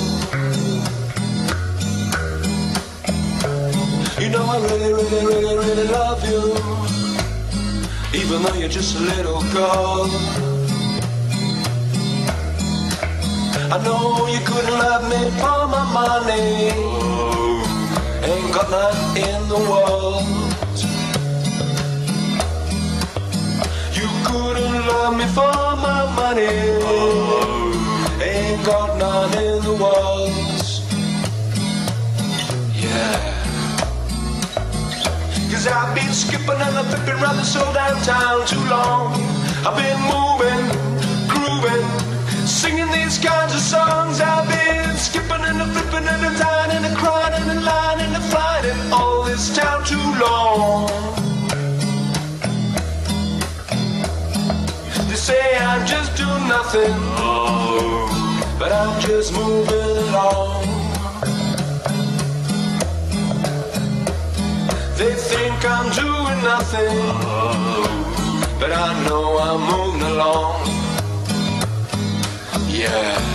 You know I really, really, really, really love you, even though you're just a little girl. I know you couldn't love me for my money, ain't got none in the world. You couldn't love me for my money, ain't got none in the world. Yeah. Cause I've been skipping and I'm flipping around this old downtown too long. I've been moving, grooving, singing these kinds of songs. I've been skipping and I'm flipping and I'm dying and I'm crying and I'm lying and I'm flying in all this town too long. They say I'm just doing nothing, oh. But I'm just moving along. They think I'm doing nothing, but I know I'm moving along. Yeah.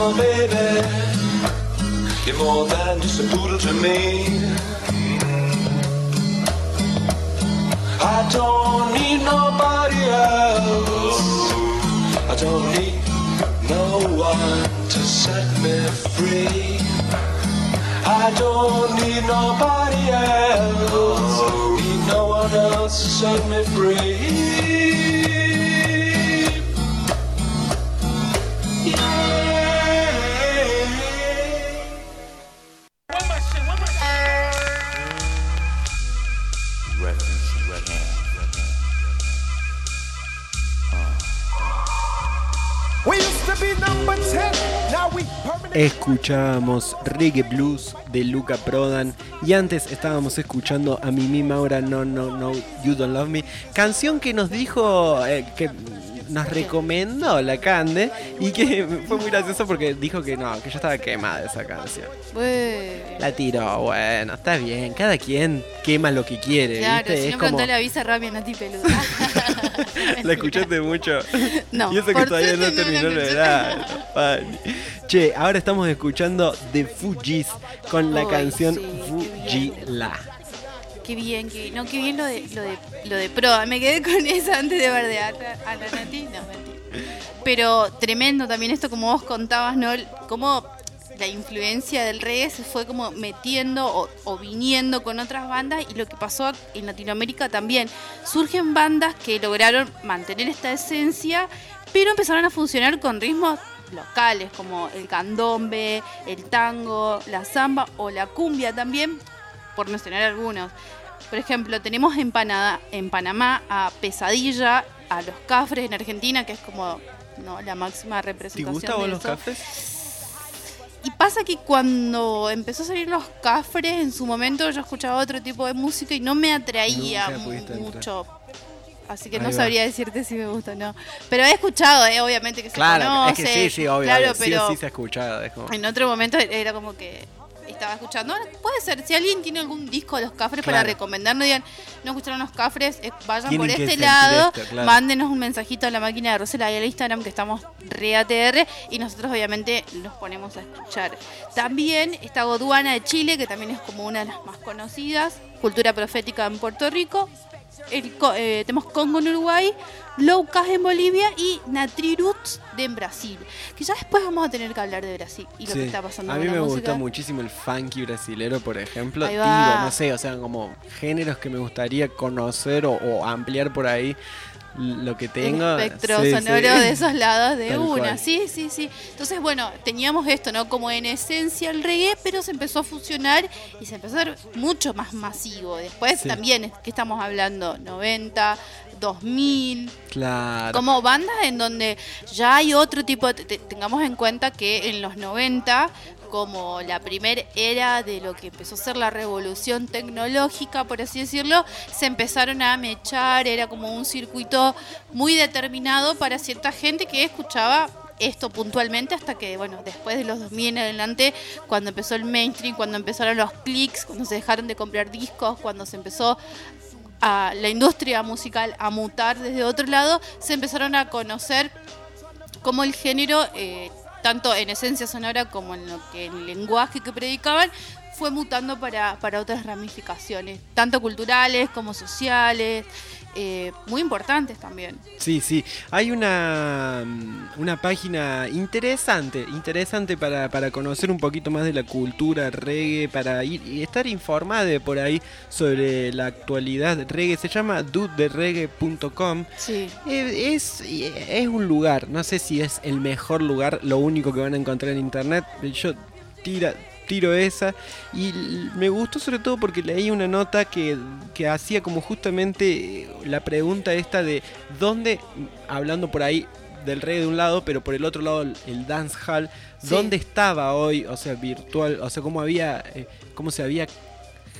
I'm baby. Escuchábamos Reggae Blues de Luca Prodan y antes estábamos escuchando a Mimi Maura No No No You Don't Love Me, canción que nos dijo eh, que nos recomendó la Cande y que <laughs> fue muy gracioso porque dijo que no, que ya estaba quemada esa canción. Bueno. La tiró, bueno, está bien, cada quien quema lo que quiere, Claro, ¿viste? si es no como preguntale a Visa Rabia Nati Peluda. <laughs> la escuchaste mucho. No, y eso que todavía no la terminó la edad. Che, ahora estamos escuchando The Fujis con la Ay, canción sí, qué Fujila. Qué bien, qué, no, qué bien lo de, lo de, lo de pro. Me quedé con <laughs> eso antes de bardear a la Nati. No, mentira. Pero tremendo también esto como vos contabas, ¿no? Cómo la influencia del reggae se fue como metiendo o, o viniendo con otras bandas y lo que pasó en Latinoamérica también. Surgen bandas que lograron mantener esta esencia, pero empezaron a funcionar con ritmos locales como el candombe, el tango, la samba o la cumbia también, por mencionar algunos. Por ejemplo, tenemos en, Pana- en Panamá a Pesadilla, a Los Cafres en Argentina, que es como ¿no? la máxima ¿Te representación gusta de vos los eso. cafés? Y pasa que cuando empezó a salir los cafres, en su momento yo escuchaba otro tipo de música y no me atraía Nunca mu- pudiste entrar. Así que Ahí no va. sabría decirte si me gusta o no. Pero he escuchado, eh, obviamente que se Claro, conoce. es que sí, sí, obvio. Claro, obvio. Sí, pero sí se ha escuchado. Es como... en otro momento era como que estaba escuchando. Ahora, puede ser, si alguien tiene algún disco de los cafres para recomendarnos, digan, no escucharon los cafres, eh, vayan Tienen por este lado, esto, claro. mándenos un mensajito a la máquina de Rosela y al Instagram que estamos re ATR y nosotros obviamente los ponemos a escuchar. También está Goduana de Chile, que también es como una de las más conocidas, Cultura Profética en Puerto Rico. El, eh, tenemos Congo en Uruguay, Low Cash en Bolivia y Natriroots de en Brasil. Que ya después vamos a tener que hablar de Brasil y lo Sí. que está pasando A con mí la me música. gusta muchísimo el funky brasilero, por ejemplo. Digo, no sé, o sea, como géneros que me gustaría conocer o, o ampliar por ahí lo que tengo. El espectro Sí, sonoro sí. de esos lados de Tal una. cual. Sí, sí, sí. Entonces, bueno, teníamos esto, ¿no? Como en esencia el reggae, pero se empezó a fusionar y se empezó a hacer mucho más masivo. Después Sí. también, ¿qué estamos hablando? 90, 2000. Claro. Como bandas en donde ya hay otro tipo, de- te- tengamos en cuenta que en los 90, como la primera era de lo que empezó a ser la revolución tecnológica, por así decirlo, se empezaron a mechar, era como un circuito muy determinado para cierta gente que escuchaba esto puntualmente hasta que, bueno, después de los 2000 en adelante, cuando empezó el mainstream, cuando empezaron los clics, cuando se dejaron de comprar discos, cuando se empezó a la industria musical a mutar desde otro lado, se empezaron a conocer como el género, eh, tanto en esencia sonora como en lo que el lenguaje que predicaban, fue mutando para, para otras ramificaciones, tanto culturales como sociales, eh, muy importantes también. Sí, sí. Hay una, mm, una página interesante, interesante para, para conocer un poquito más de la cultura reggae, para ir y estar informada de por ahí sobre la actualidad reggae. Se llama dudedereggae.com. Sí. Eh, Es, es un lugar, no sé si es el mejor lugar, lo único que van a encontrar en internet. Yo tira, tiro esa y me gustó sobre todo porque leí una nota que, que hacía como justamente eh, la pregunta esta de dónde, hablando por ahí del rey de un lado, pero por el otro lado el- el dance hall, Sí. dónde estaba hoy, o sea, virtual, o sea, cómo había, eh, cómo se había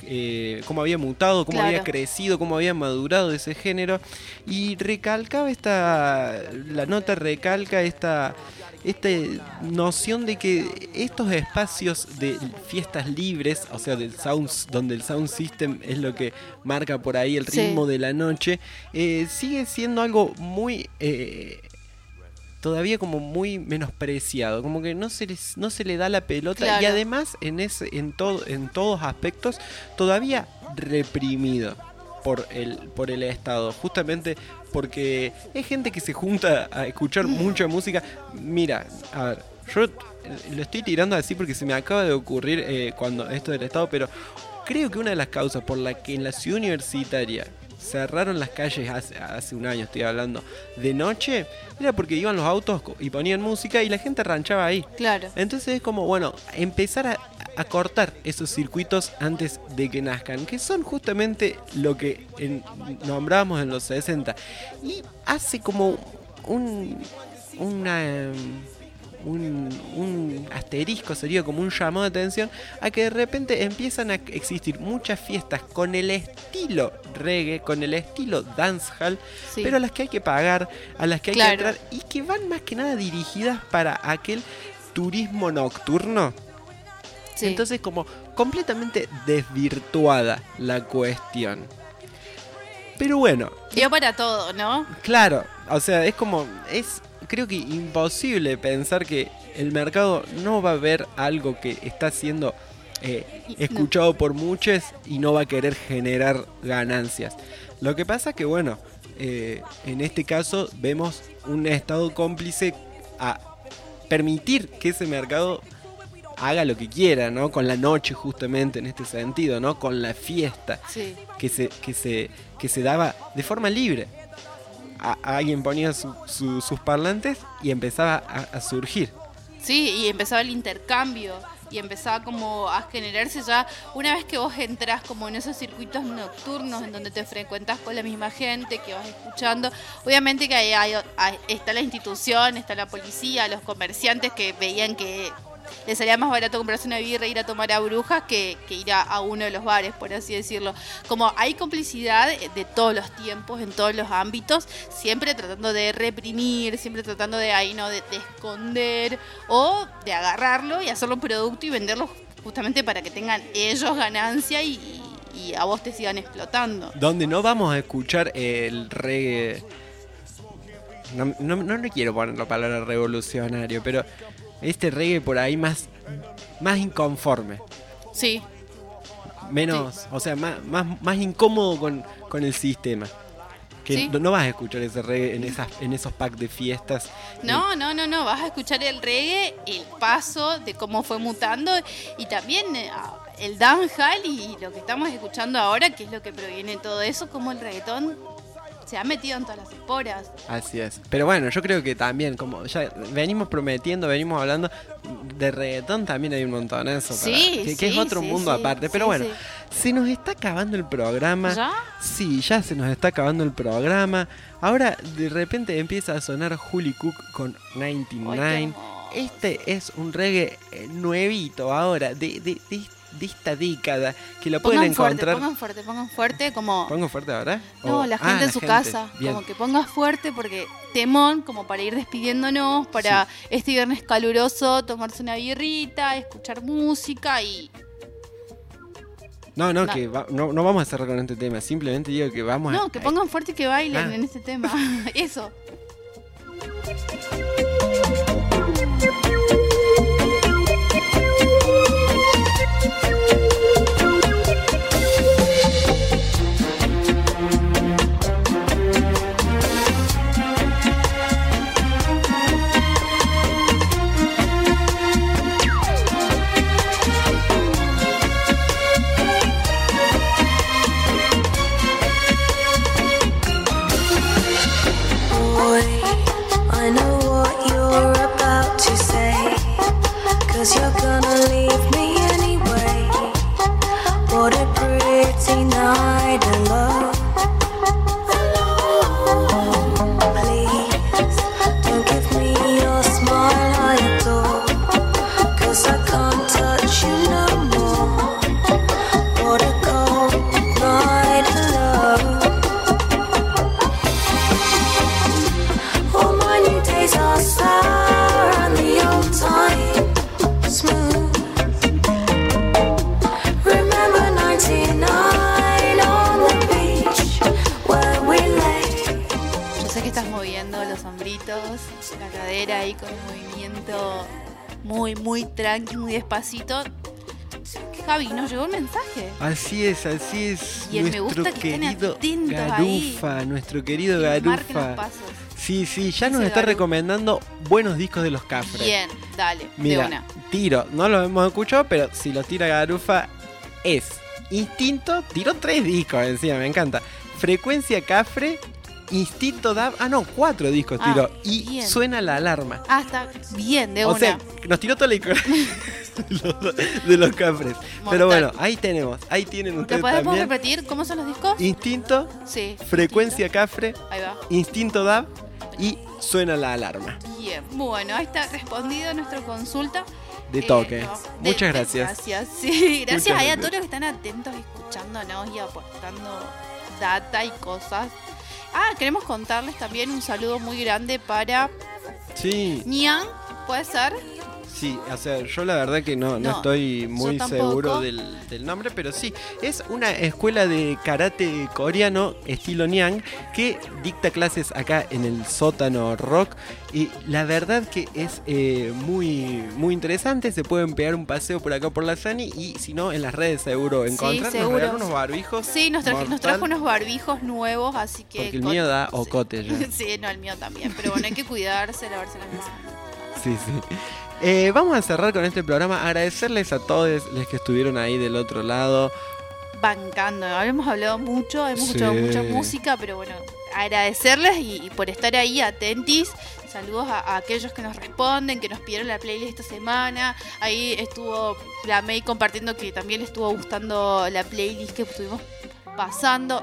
eh, cómo había mutado, cómo había crecido, cómo había madurado ese género. Y recalcaba esta. La nota recalca esta. Esta noción de que estos espacios de fiestas libres, o sea, del sound, donde el sound system es lo que marca por ahí el Sí. ritmo de la noche, eh, sigue siendo algo muy eh, todavía como muy menospreciado, como que no se les, no se le da la pelota y además en ese, en todo, en todos aspectos, todavía reprimido por el, por el Estado, justamente porque es gente que se junta a escuchar mucha música. Mira, a ver, yo lo estoy tirando así porque se me acaba de ocurrir eh, cuando esto del Estado, pero creo que una de las causas por la que en la ciudad universitaria cerraron las calles hace, hace un año, estoy hablando, de noche, era porque iban los autos y ponían música y la gente ranchaba ahí. Claro. Entonces es como, bueno, empezar a, a cortar esos circuitos antes de que nazcan, que son justamente lo que en- nombramos en los 60. Y hace como un, una, em, un, un asterisco, sería como un llamado de atención a que de repente empiezan a existir muchas fiestas con el estilo reggae, con el estilo dancehall, Sí. pero a las que hay que pagar, a las que hay Claro. que entrar y que van más que nada dirigidas para aquel turismo nocturno. Entonces como completamente desvirtuada la cuestión. Pero bueno, Dio para todo, ¿no? Claro, o sea, es como, es creo que imposible pensar que el mercado no va a ver algo que está siendo eh, escuchado por muchos y no va a querer generar ganancias. Lo que pasa que, bueno, eh, en este caso vemos un estado cómplice a permitir que ese mercado haga lo que quiera, ¿no? Con la noche justamente en este sentido, ¿no? Con la fiesta Sí. que se, que se, que se daba de forma libre. A- alguien ponía su- su- sus parlantes y empezaba a, surgir. Sí, y empezaba el intercambio y empezaba como a generarse ya una vez que vos entras como en esos circuitos nocturnos en donde te frecuentas con la misma gente que vas escuchando obviamente que ahí hay- hay- está la institución está la policía los comerciantes que veían que les salía más barato comprarse una birra e ir a tomar a brujas que, que ir a, a uno de los bares, por así decirlo. Como hay complicidad de todos los tiempos, en todos los ámbitos, siempre tratando de reprimir, siempre tratando de ahí, ¿no? De, de esconder o de agarrarlo y hacerlo un producto y venderlo justamente para que tengan ellos ganancia y, y a vos te sigan explotando. Donde no vamos a escuchar el reggae. No, no, no le quiero poner la palabra revolucionario, pero este reggae por ahí más, más inconforme. Sí, Menos, o sea, más, más, más incómodo con, con el sistema. Que Sí. no, no vas a escuchar ese reggae en, esas, en esos packs de fiestas. No, no, no, no, vas a escuchar el reggae, el paso de cómo fue mutando y también eh, el dancehall y lo que estamos escuchando ahora, que es lo que proviene de todo eso, como el reggaetón se ha metido en todas las esporas. Así es. Pero bueno, yo creo que también, como ya venimos prometiendo, venimos hablando de reggaetón, también hay un montonazo. para- Sí, que, que es sí, otro sí, mundo sí, aparte. Pero sí, bueno, sí. se nos está acabando el programa. ¿Ya? Sí, ya se nos está acabando el programa. Ahora de repente empieza a sonar Juli Cook con 99. Este es un reggae eh, nuevito ahora, de, de, de, de esta década, que lo pueden Pongan fuerte, encontrar. pongan fuerte, pongan fuerte, como... ¿Pongo fuerte ahora? No, O- la ah, gente en su casa, Bien. como que ponga fuerte porque temón, como para ir despidiéndonos, para este viernes caluroso, tomarse una birrita, escuchar música y No, no, No. que va- no, no vamos a cerrar con este tema. Simplemente digo que vamos a. No, que pongan fuerte y que bailen Ah. en este tema. <laughs> Eso. <laughs> la cadera ahí con un movimiento muy, muy tranqui, muy despacito. Javi, nos llegó un mensaje. Así es, así es. Y el me nuestro gusta que estén querido ahí. Garufa, nuestro querido los Garufa. pasos. Sí, sí, ya nos está recomendando buenos discos de los Cafres. Bien, dale, de Mira, una. tiro, no lo hemos escuchado, pero si lo tira Garufa es Instinto, tiró tres discos encima, me encanta. Frecuencia Cafre, Instinto Dab, ah no, cuatro discos Ah, tiró. Y bien. suena la alarma. Ah, está bien, de o una. sea, nos tiró toda la discografía de los- Cafres. Pero bueno, ahí tenemos, ahí tienen ¿Te ustedes podemos también. repetir cómo son los discos? Instinto, Sí. Frecuencia Cafre, Ahí va. Instinto Dab y suena la alarma. Bien, bueno, ahí está respondido nuestra consulta. De Eh, toque. no, de- Muchas gracias. Gracias, sí, <laughs> gracias Muchas ahí a gracias. todos los que están atentos, escuchándonos y aportando data y cosas. Ah, queremos contarles también un saludo muy grande para Sí. Nian, ¿puede ser? Sí, o sea, yo la verdad que no, no, No, estoy muy seguro del, del nombre, pero sí, es una escuela de karate coreano estilo Nyang que dicta clases acá en el sótano rock y la verdad que es eh, muy, muy interesante, se pueden pegar un paseo por acá por la Sani y si no en las redes seguro encontrar, regalan unos barbijos. Sí, nos, traje- nos trajo unos barbijos nuevos, así que... Porque el mío da <laughs> ocote ya. <laughs> sí, no, el mío también, pero bueno, hay que cuidarse, lavarse las manos. Sí, sí. Eh, vamos a cerrar con este programa. Agradecerles a todos los que estuvieron ahí del otro lado. bancando. Habíamos hablado mucho, hemos Sí. escuchado mucha música, pero bueno, agradecerles y, y por estar ahí atentis. Saludos a, a aquellos que nos responden, que nos pidieron la playlist esta semana. Ahí estuvo la May compartiendo que también le estuvo gustando la playlist que estuvimos pasando.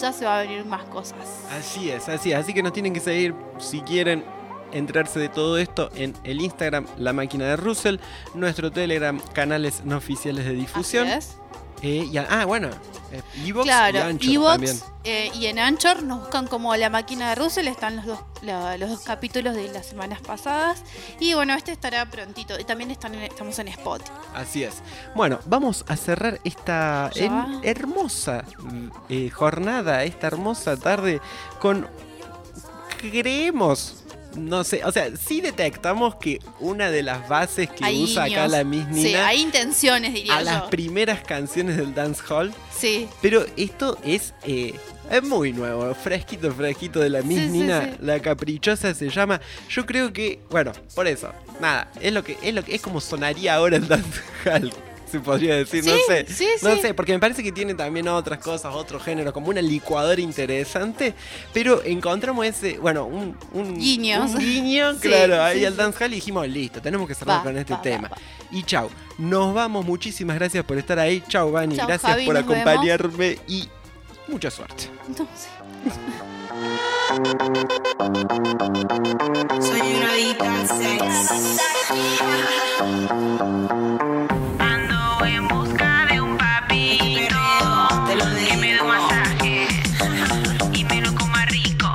Ya se va a venir más cosas. Así es, así es. Así que nos tienen que seguir si quieren enterarse de todo esto en el Instagram La Máquina de Russell, nuestro Telegram, canales no oficiales de difusión. Así es. Eh, y ah, bueno, eh, Evox y Claro, Anchor Evox también. eh, y en Anchor nos buscan como la máquina de Russell, están los dos, la- los dos capítulos de las semanas pasadas. Y bueno, este estará prontito. Y también están en- estamos en Spotify. Así es. Bueno, vamos a cerrar esta en- hermosa eh, jornada, esta hermosa tarde con creemos no sé, o sea, sí detectamos que una de las bases que Hay usa acá la Miss Sí, Nina hay intenciones, diría a las yo. primeras canciones del dance hall. Sí. Pero esto es, eh, es muy nuevo, fresquito, fresquito de la Miss Sí, sí, Nina, sí. la caprichosa se llama. Yo creo que, bueno, por eso, nada, es lo que es lo que es como sonaría ahora el dance hall. <laughs> Se podría decir, no sé. sí, no sí. sé, porque me parece que tiene también otras cosas, otro género, como una licuadora interesante. Pero encontramos ese, bueno, un, un Guiños. un guiño, <laughs> Sí, claro, ahí sí, al sí. dance hall y dijimos, listo, tenemos que cerrar Va, con este va, tema. va. Y chau, nos vamos, muchísimas gracias por estar ahí. Chau, Vani, Chau, gracias Javi, por vemos. acompañarme y mucha suerte. Entonces. Soy una me dé un masaje y me lo coma rico.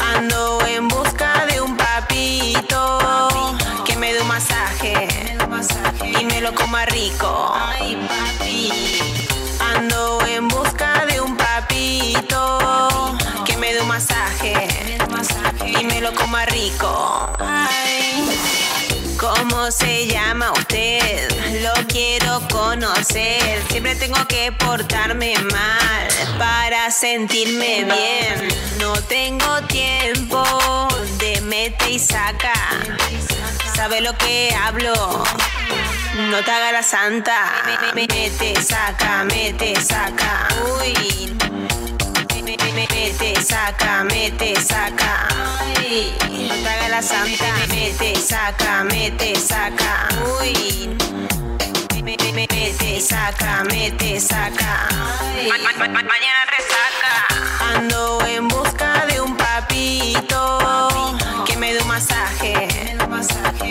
Ando en busca de un papito que me dé un masaje y me lo coma rico. Ay, papi. Ando en busca de un papito que me dé un masaje y me lo coma rico. Ay, ¿cómo se llama usted? Lo quiero conocer. Siempre tengo que portarme mal para sentirme bien. No tengo tiempo de mete y saca. ¿Sabe lo que hablo? No te haga la santa. Mete, saca, mete, saca. Uy. Mete, saca, mete, saca. Ay, haga la santa. Mete, saca, mete, saca. Uy. Mete, saca, mete, saca. Ay. Mañana resaca. Ando en busca de un papito que me dé un masaje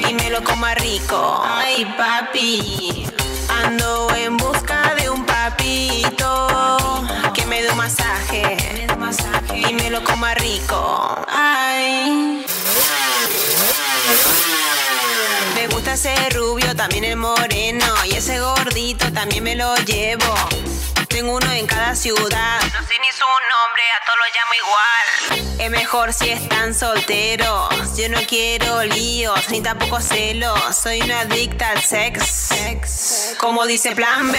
y me lo coma rico. Ay, papi. Ando en busca de un papito me dé masaje y me lo coma rico. Ay. Me gusta ese rubio, también el moreno y ese gordito también me lo llevo. Tengo uno en cada ciudad. No sé ni su nombre, a todos los llamo igual. Es mejor si están solteros. Yo no quiero líos, ni tampoco celos. Soy una adicta al sex. Como dice Plan B.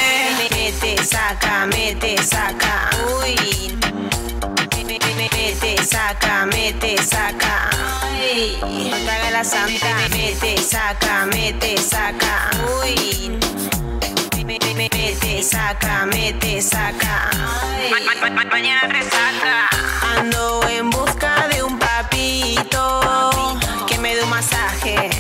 Mete, saca, mete, saca. Uy. Mete, saca, mete, saca. Haga la santa. Mete, saca, mete, saca. Uy. Mete, mete, saca, mete, saca. Mañana resaca. Ando en busca de un papito que me dé un masaje.